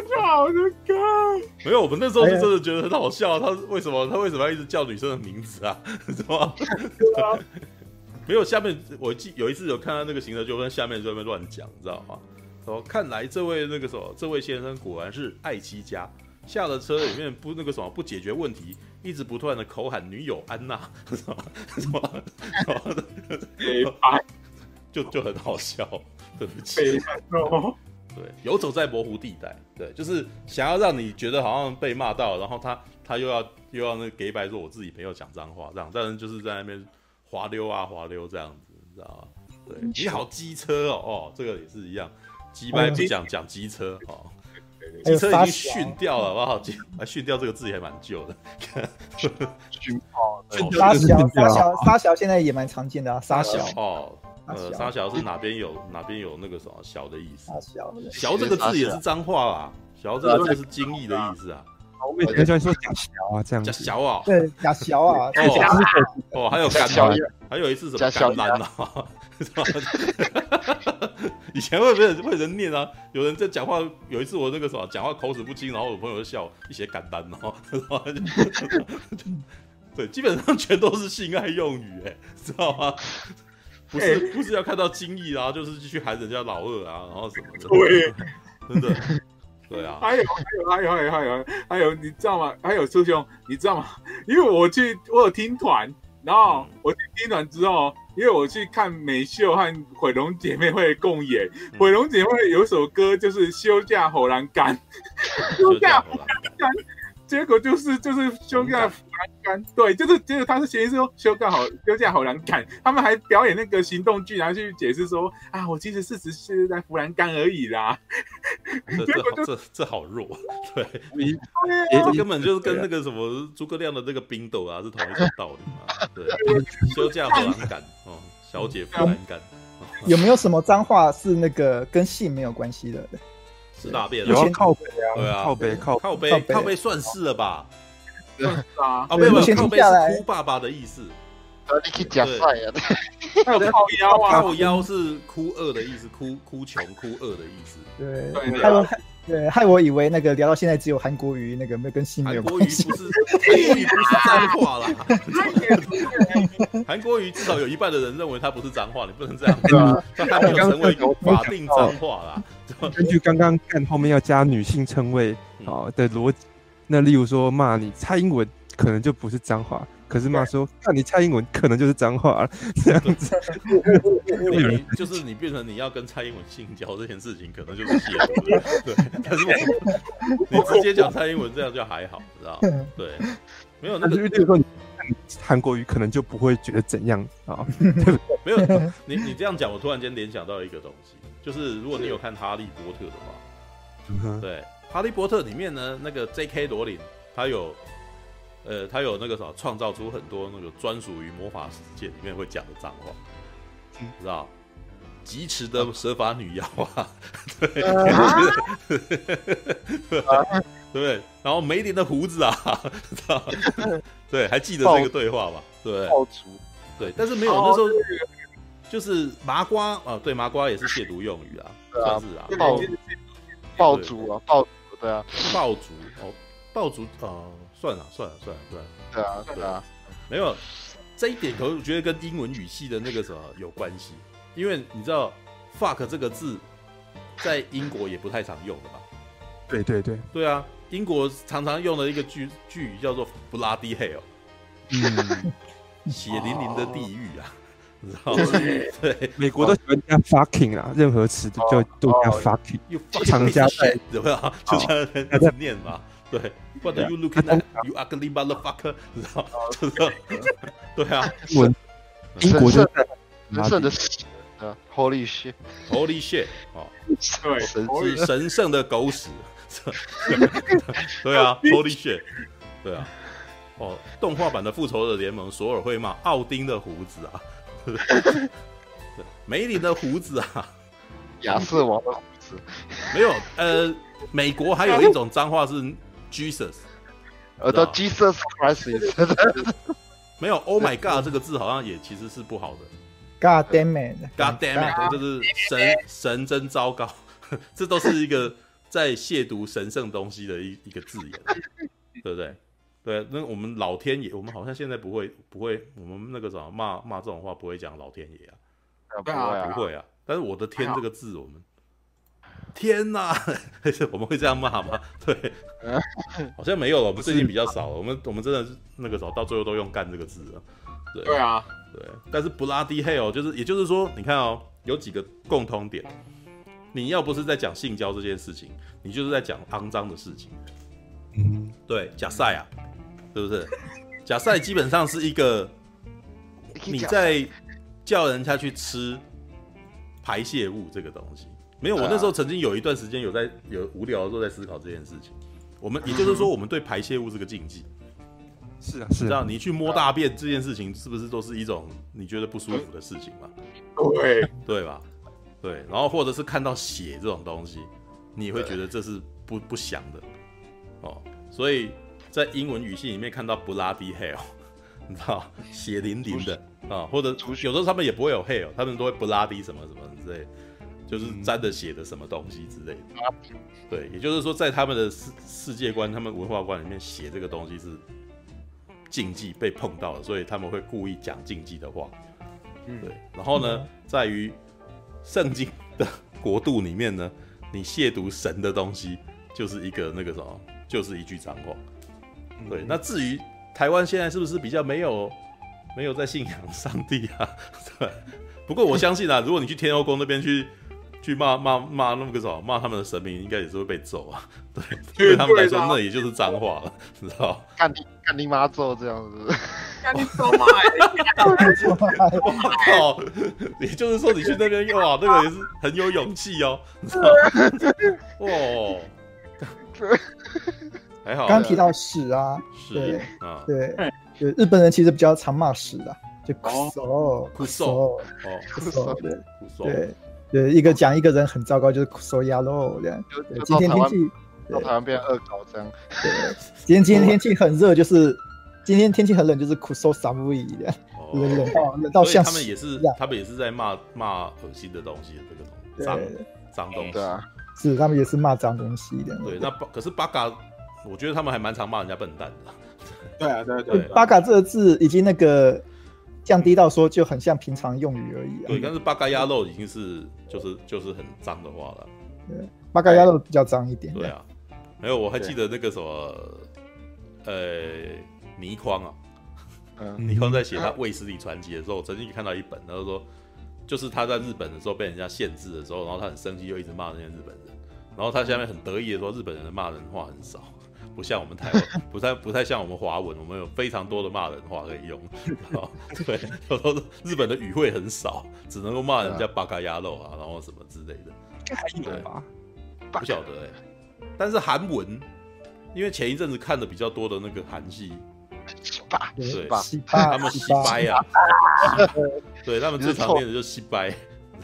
这好的歌。没有，我们那时候是真的觉得很好笑，他为什么他为什么要一直叫女生的名字啊？是吧？没有，下面我记有一次有看到那个行车纠纷，下面在那边乱讲，你知道吗？说看来这位那个什么，这位先生果然是爱妻家，下了车里面不那个什么不解决问题，一直不断的口喊女友安娜，什 么什么，就就很好笑，对不起，对，游走在模糊地带，对，就是想要让你觉得好像被骂到，然后他他又要又要那个给白说我自己没有讲脏话，这样，但是就是在那边。滑溜啊滑溜这样子，你知道吗？对，你好机车哦哦，这个也是一样，机掰不讲讲机车哦，机车已经训掉了，好不好？还训掉这个字也蛮旧的，训哦，沙 小沙小沙小现在也蛮常见的啊，沙小哦，呃，沙小是哪边有哪边有那个什么小的意思？小小这个字也是脏话啦，小这个字是精义的意思啊。我们以前就说假小啊，这样假小啊，对，假小啊，哦，还有干，还有一次什么干男啊，以前会不会会人念啊？有人在讲话，有一次我那个什么讲话口齿不清，然后我朋友就笑，一写感单，然后对，基本上全都是性爱用语，哎，知道吗？不是不是要看到精液啊，就是继续喊人家老二啊，然后什么的，对，真的，对啊。还有还有还有还有还有还有，你知道吗？还有师兄，你知道吗？因为我去我有听团，然后我去听团之后，因为我去看美秀和毁容姐妹会共演，毁容姐妹会有首歌就是休假火狼干，休假火狼干。结果就是就是休假好难干，对，就是结果他是嫌疑说休假好休假好难干，他们还表演那个行动剧，然后去解释说啊，我其实是只是在扶栏杆而已啦。这这这这好弱，对，你这根本就是跟那个什么诸葛亮的那个冰斗啊是同一个道理嘛，对，休假好难干哦，小姐弗兰干。有没有什么脏话是那个跟性没有关系的？吃大便，有靠背啊，对啊，靠背靠靠背靠背算是了吧？啊，哦，没有没有，靠背是哭爸爸的意思。你可以假赛啊，还有靠腰啊，靠腰是哭二的意思，哭哭穷哭二的意思。对。对对，对，害我以为那个聊到现在只有韩国瑜那个没有跟新没有关系。韩国瑜不是韩国瑜不是脏话啦。韩国瑜至少有一半的人认为他不是脏话，你不能这样。子啊，他还没有成为法定脏话啦。根据刚刚看后面要加女性称谓好的逻辑，那例如说骂你蔡英文可能就不是脏话，可是骂说看你蔡英文可能就是脏话了，这样子。你就是你变成你要跟蔡英文性交这件事情，可能就是亵渎。对，但是我你直接讲蔡英文这样就还好，知道？对，没有那个。韩国瑜可能就不会觉得怎样啊？没有，你你这样讲，我突然间联想到一个东西。就是如果你有看《哈利波特》的话，嗯、对，《哈利波特》里面呢，那个 J.K. 罗琳他有，呃，他有那个什么，创造出很多那个专属于魔法世界里面会讲的脏话，嗯、知道？疾驰的蛇发女妖啊，对，啊、对，然后梅林的胡子啊？对，还记得这个对话吧？对，爆竹，对，但是没有那时候。就是麻瓜啊，对，麻瓜也是亵渎用语啊，算是啊，爆爆竹啊，爆竹，对啊，爆竹哦，爆竹啊，算了算了算了算了，对啊对啊，没有这一点，可我觉得跟英文语系的那个什么有关系，因为你知道 fuck 这个字在英国也不太常用的吧？对对对。对啊，英国常常用的一个句句语叫做 bloody hell，嗯，血淋淋的地狱啊。知道吗？对，美国都喜欢加 fucking 啊，任何词都就都加 fucking，又常加在，怎么样？就这样在念嘛。对，What are you looking at? You ugly motherfucker，知道？对啊，英英国就神圣。的啊，Holy shit，Holy shit，哦，对，是神圣的狗屎，对啊，Holy shit，对啊，哦，动画版的复仇者联盟，索尔会骂奥丁的胡子啊。梅林的胡子啊，亚瑟王的胡子。没有。呃，美国还有一种脏话是 Jesus，呃，叫 Jesus Christ，没有 Oh my God 这个字好像也其实是不好的。God damn it，God damn it，就是神神真糟糕，这都是一个在亵渎神圣东西的一一个字眼，对不对？对，那我们老天爷，我们好像现在不会不会，我们那个什么骂骂这种话不会讲老天爷啊，不会啊，不会啊。但是我的天这个字，我们天哪，我们会这样骂吗？对，好像没有了，我们最近比较少了。我们我们真的是那个时候到最后都用干这个字了。对，对啊，对。但是 bloody hell 就是，也就是说，你看哦，有几个共通点。你要不是在讲性交这件事情，你就是在讲肮脏的事情。嗯，对，假赛啊。是不是？假赛基本上是一个 你在叫人家去吃排泄物这个东西。没有，我那时候曾经有一段时间有在有无聊的时候在思考这件事情。我们也就是说，我们对排泄物这个禁忌。是啊，是这样。你去摸大便这件事情，是不是都是一种你觉得不舒服的事情嘛？对，对吧？对，然后或者是看到血这种东西，你会觉得这是不不祥的哦，所以。在英文语系里面看到 bloody hell，你知道血淋淋的啊，或者有时候他们也不会有 hell，他们都会 bloody 什么什么之类。就是沾着血的什么东西之类的。对，也就是说，在他们的世世界观、他们文化观里面，血这个东西是禁忌，被碰到了，所以他们会故意讲禁忌的话。嗯，对。然后呢，在于圣经的国度里面呢，你亵渎神的东西就是一个那个什么，就是一句脏话。对。那至于台湾现在是不是比较没有没有在信仰上帝啊？对。不过我相信啊，如果你去天后宫那边去去骂骂骂那么个什么，骂他们的神明，应该也是会被揍啊。对，对他们来说，那也就是脏话了，知道干你干你妈揍这样子，干你揍妈！我靠！也就是说，你去那边哇，那个也是很有勇气哦，你知道哇，还好。刚提到屎啊，对啊，对，对，日本人其实比较常骂屎的。就酷搜，酷搜，哦，酷手，对，对，对，一个讲一个人很糟糕，就是酷搜鸭肉这样。今天天气，到台湾变恶搞这样。对，今天今天 天气很热，就是今天天气很冷，就是酷搜啥不一样，冷冷到冷到像。他们也是，他们也是在骂骂恶心的东西，这个东西，脏脏东西啊，是他们也是骂脏东西的。对，那可是巴嘎，我觉得他们还蛮常骂人家笨蛋的。对啊，对对。巴嘎这个字已经那个。降低到说就很像平常用语而已啊。对，但是八嘎鸭肉已经是就是就是很脏的话了。对，八嘎鸭肉比较脏一点。对啊，没有，我还记得那个什么，呃，倪匡啊，嗯，倪匡在写他卫斯理传奇的时候，我曾经看到一本，他说，就是他在日本的时候被人家限制的时候，然后他很生气，又一直骂那些日本人，然后他下面很得意的说，日本人的骂人话很少。不像我们台湾，不太不太像我们华文，我们有非常多的骂人话可以用。对，有时候日本的语汇很少，只能够骂人家八嘎鸭肉啊，然后什么之类的。还有吧？不晓得哎、欸。但是韩文，因为前一阵子看的比较多的那个韩戏，对，他们西掰啊，对他们最常练的就是西掰，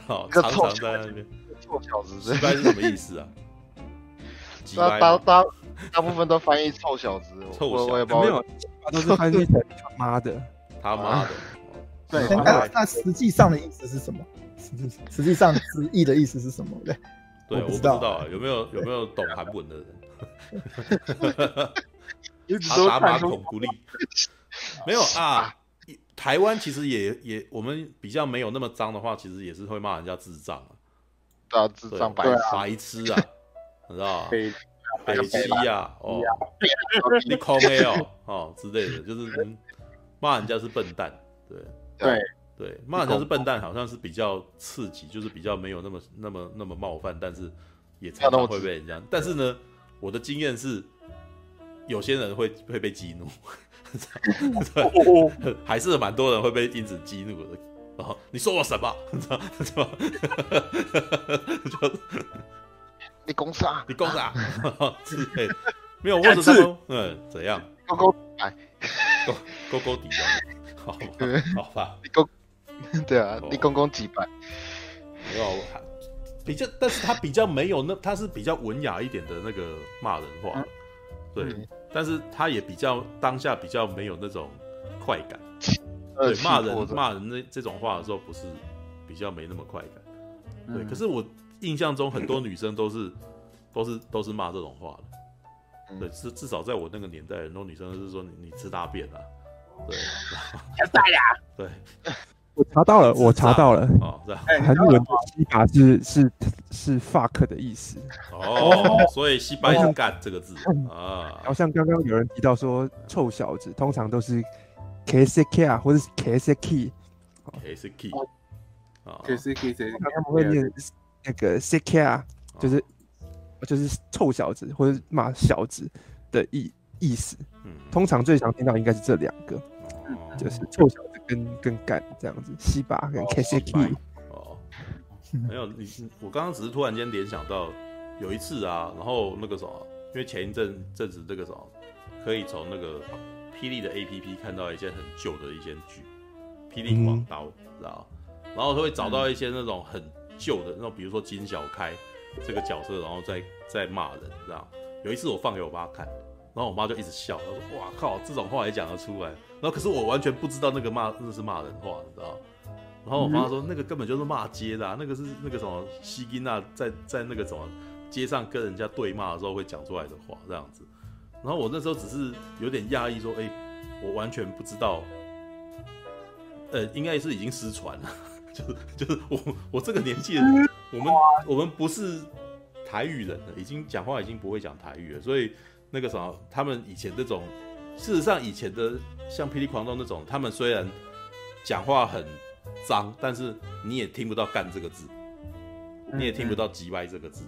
好，常常在那边。臭小子，西掰是什么意思啊？大大大部分都翻译臭小子，臭小子我也不没有，都是翻译成他妈的，他妈的。对，那那实际上的意思是什么？实际实际上直译的意思是什么？对，对，我不知道啊，有没有有没有懂韩文的人？阿达玛孔古力，没有啊。台湾其实也也，我们比较没有那么脏的话，其实也是会骂人家智障啊，对啊，智障白白痴啊。你知道北北基呀，哦，你空没有哦之类的，就是骂人家是笨蛋，对对对，骂人家是笨蛋，好像是比较刺激，就是比较没有那么那么那么冒犯，但是也常常会被人家。但是呢，我的经验是，有些人会会被激怒，还是蛮多人会被因此激怒的。哦，你说我什么？你知道吗？就。你攻啥？你攻啥？是哎，没有，或者是嗯，怎样？勾勾哎，勾勾勾底啊，好，好吧。你攻，对啊，你攻攻几百？没有，比较，但是他比较没有那，他是比较文雅一点的那个骂人话，对，但是他也比较当下比较没有那种快感，对，骂人骂人那这种话的时候，不是比较没那么快感，对，可是我。印象中很多女生都是 都是都是骂这种话的，对，至至少在我那个年代，很多女生都是说你你吃大便了，对，对，我查到了，我查到了，哦，韩文的西巴是是是 fuck 的意思，哦，所以西巴是干这个字。啊，然后像刚刚有人提到说臭小子，通常都是 ksk 啊，或者是 ksk，ksk，啊，ksk，他们会念。那个 “sick 啊”就是就是臭小子或者骂小子的意意思。嗯，通常最常听到应该是这两个，就是臭小子跟跟干这样子。西巴跟 “ksiki”。哦，没有你，我刚刚只是突然间联想到有一次啊，然后那个什么，因为前一阵阵子这个什么，可以从那个霹雳的 APP 看到一些很旧的一些剧，《霹雳狂刀》，知道？然后他会找到一些那种很。旧的那种，比如说金小开这个角色，然后再再骂人，这样？有一次我放给我妈看，然后我妈就一直笑，她说：“哇靠，这种话也讲得出来。”然后可是我完全不知道那个骂那是骂人话，你知道？然后我妈说那个根本就是骂街的，啊，那个是那个什么西金娜在在那个什么街上跟人家对骂的时候会讲出来的话这样子。然后我那时候只是有点讶异，说，哎，我完全不知道，呃，应该是已经失传了，就是 就是我我这个年纪，我们我们不是台语人了，已经讲话已经不会讲台语了，所以那个什么，他们以前这种，事实上以前的像霹雳狂刀那种，他们虽然讲话很脏，但是你也听不到干这个字，你也听不到鸡歪这个字。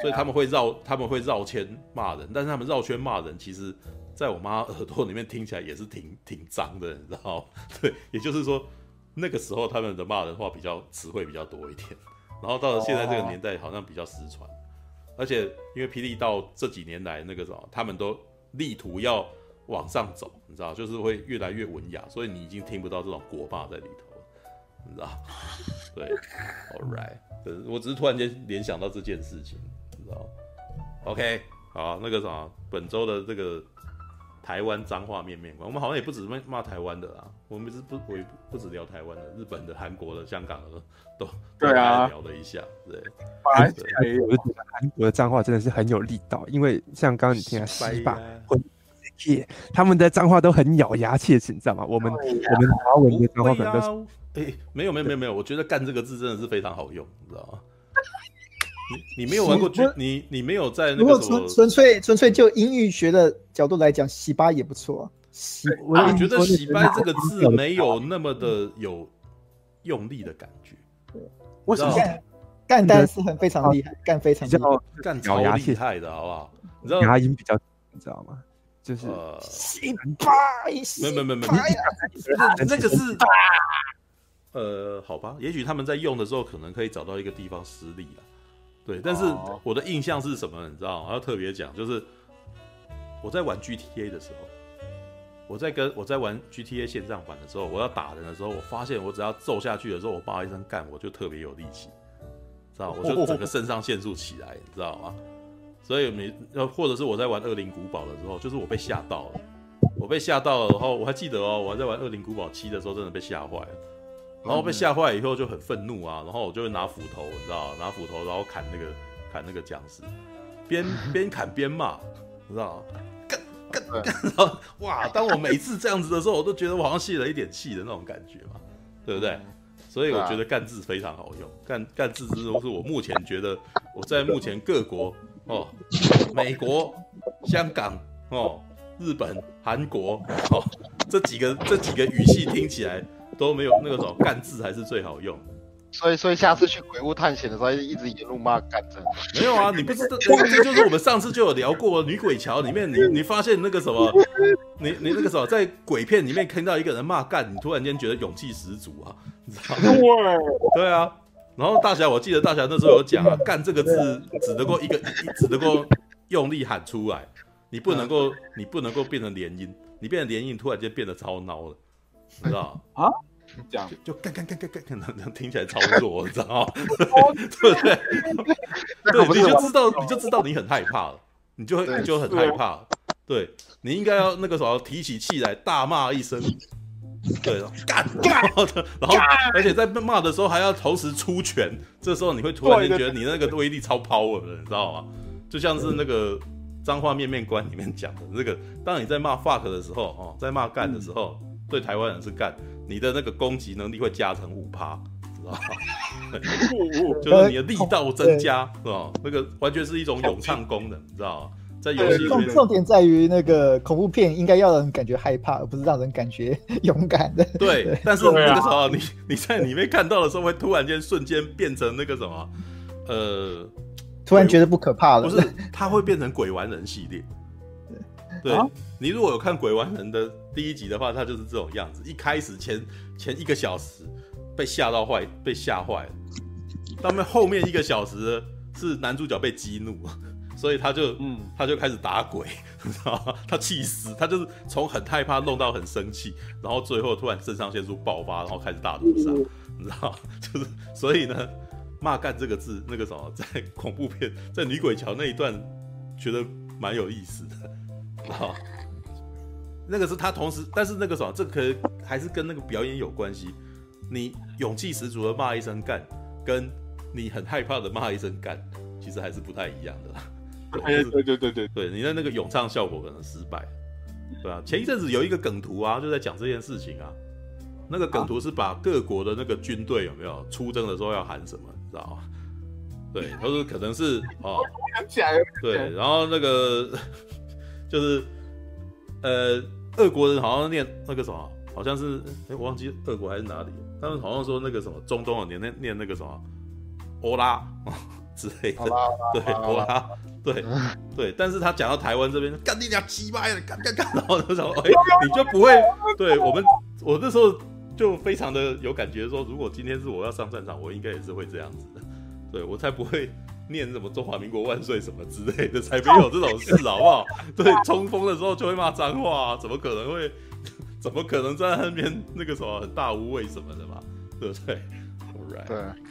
所以他们会绕，他们会绕圈骂人，但是他们绕圈骂人，其实在我妈耳朵里面听起来也是挺挺脏的，你知道？对，也就是说那个时候他们的骂人话比较词汇比较多一点，然后到了现在这个年代好像比较失传，而且因为霹雳到这几年来那个什么，他们都力图要往上走，你知道，就是会越来越文雅，所以你已经听不到这种国骂在里头，你知道？对，All right，我只是突然间联想到这件事情。你知道 OK，好，那个什么，本周的这个台湾脏话面面观，我们好像也不止骂骂台湾的啦，我们是不我也不止聊台湾的，日本的、韩国的、香港的都对啊聊了一下，对。而且我觉得韩国的脏话真的是很有力道，因为像刚刚你听的西巴他们的脏话都很咬牙切齿，你知道吗？我们我们华文的脏话可能都是，哎，没有没有没有没有，我觉得干这个字真的是非常好用，你知道吗？你你没有玩过剧，你你没有在那个纯纯粹纯粹就英语学的角度来讲，洗吧也不错。洗，我觉得洗吧这个字没有那么的有用力的感觉。对为什么？干单是很非常厉害，干非常厉害干超厉害的，好不好？你知道牙音比较，你知道吗？就是洗吧，没有没有没有没有，那个是呃，好吧，也许他们在用的时候，可能可以找到一个地方失利了。对，但是我的印象是什么？你知道吗？我要特别讲，就是我在玩 GTA 的时候，我在跟我在玩 GTA 线上版的时候，我要打人的时候，我发现我只要揍下去的时候，我叭一声干，我就特别有力气，知道？我就整个肾上腺素起来，你知道吗？所以每要或者是我在玩《恶灵古堡》的时候，就是我被吓到了，我被吓到了，然后我还记得哦，我还在玩《恶灵古堡七》的时候，真的被吓坏了。然后被吓坏以后就很愤怒啊，然后我就会拿斧头，你知道拿斧头然后砍那个砍那个僵尸，边 边砍边骂，你知道干干干，然后哇！当我每次这样子的时候，我都觉得我好像泄了一点气的那种感觉嘛，对不对？所以我觉得干字非常好用，干干字之都是我目前觉得我在目前各国哦，美国、香港哦、日本、韩国哦这几个这几个语系听起来。都没有那个什么干字还是最好用，所以所以下次去鬼屋探险的时候，一直一路骂干字。没有啊，你不知道，这就是我们上次就有聊过女鬼桥里面，你你发现那个什么，你你那个什么，在鬼片里面听到一个人骂干，你突然间觉得勇气十足啊，你知道吗？对啊，然后大侠，我记得大侠那时候有讲啊，干这个字只能够一个，只能够用力喊出来，你不能够你不能够变成连音，你变成连音，突然间变得超孬了，你知道啊？讲就干干干干干，可能听起来超弱，你知道吗？对不对？对，你就知道，你就知道你很害怕了，你就会你就很害怕。对，你应该要那个时候提起气来大骂一声，对，干干，然后而且在骂的时候还要同时出拳，这时候你会突然间觉得你那个威力超 power 的，你知道吗？就像是那个脏话面面观里面讲的那个，当你在骂 fuck 的时候，哦，在骂干的时候，对台湾人是干。你的那个攻击能力会加成五趴，知道吗？就是你的力道增加，是吧？那个完全是一种咏唱功能，你知道吗？在游戏里面，重点在于那个恐怖片应该要让人感觉害怕，而不是让人感觉 勇敢的。对，但是那个时候你你在里面看到的时候，会突然间瞬间变成那个什么，呃，突然觉得不可怕了。不是，它会变成鬼玩人系列。对，你如果有看《鬼玩人》的第一集的话，他就是这种样子。一开始前前一个小时被吓到坏，被吓坏了。到面后面一个小时是男主角被激怒，所以他就嗯，他就开始打鬼，你知道吗？他气死，他就是从很害怕弄到很生气，然后最后突然肾上腺素爆发，然后开始大屠杀，你知道吗？就是所以呢，骂干这个字，那个什么，在恐怖片，在女鬼桥那一段，觉得蛮有意思的。好，那个是他同时，但是那个什么，这可还是跟那个表演有关系。你勇气十足的骂一声干，跟你很害怕的骂一声干，其实还是不太一样的啦。对对对对对，对你的那个咏唱效果可能失败，对啊，前一阵子有一个梗图啊，就在讲这件事情啊。那个梗图是把各国的那个军队有没有出征的时候要喊什么，你知道吗？对，他说可能是哦，对，然后那个 就是呃，俄国人好像念那个什么，好像是哎，我忘记俄国还是哪里。他们好像说那个什么中东啊，念那念那个什么欧拉 之类的，对欧拉，对 对。但是他讲到台湾这边，干你俩鸡巴的，干干干，然后就说哎，你就不会对我们，我那时候就非常的有感觉，说如果今天是我要上战场，我应该也是会这样子的，对我才不会念什么中华民国万岁什么之类的，才没有这种事，好不好？对，冲锋的时候就会骂脏话，怎么可能会？怎么可能在那边那个什么很大无畏什么的嘛，对不对？All right. 对。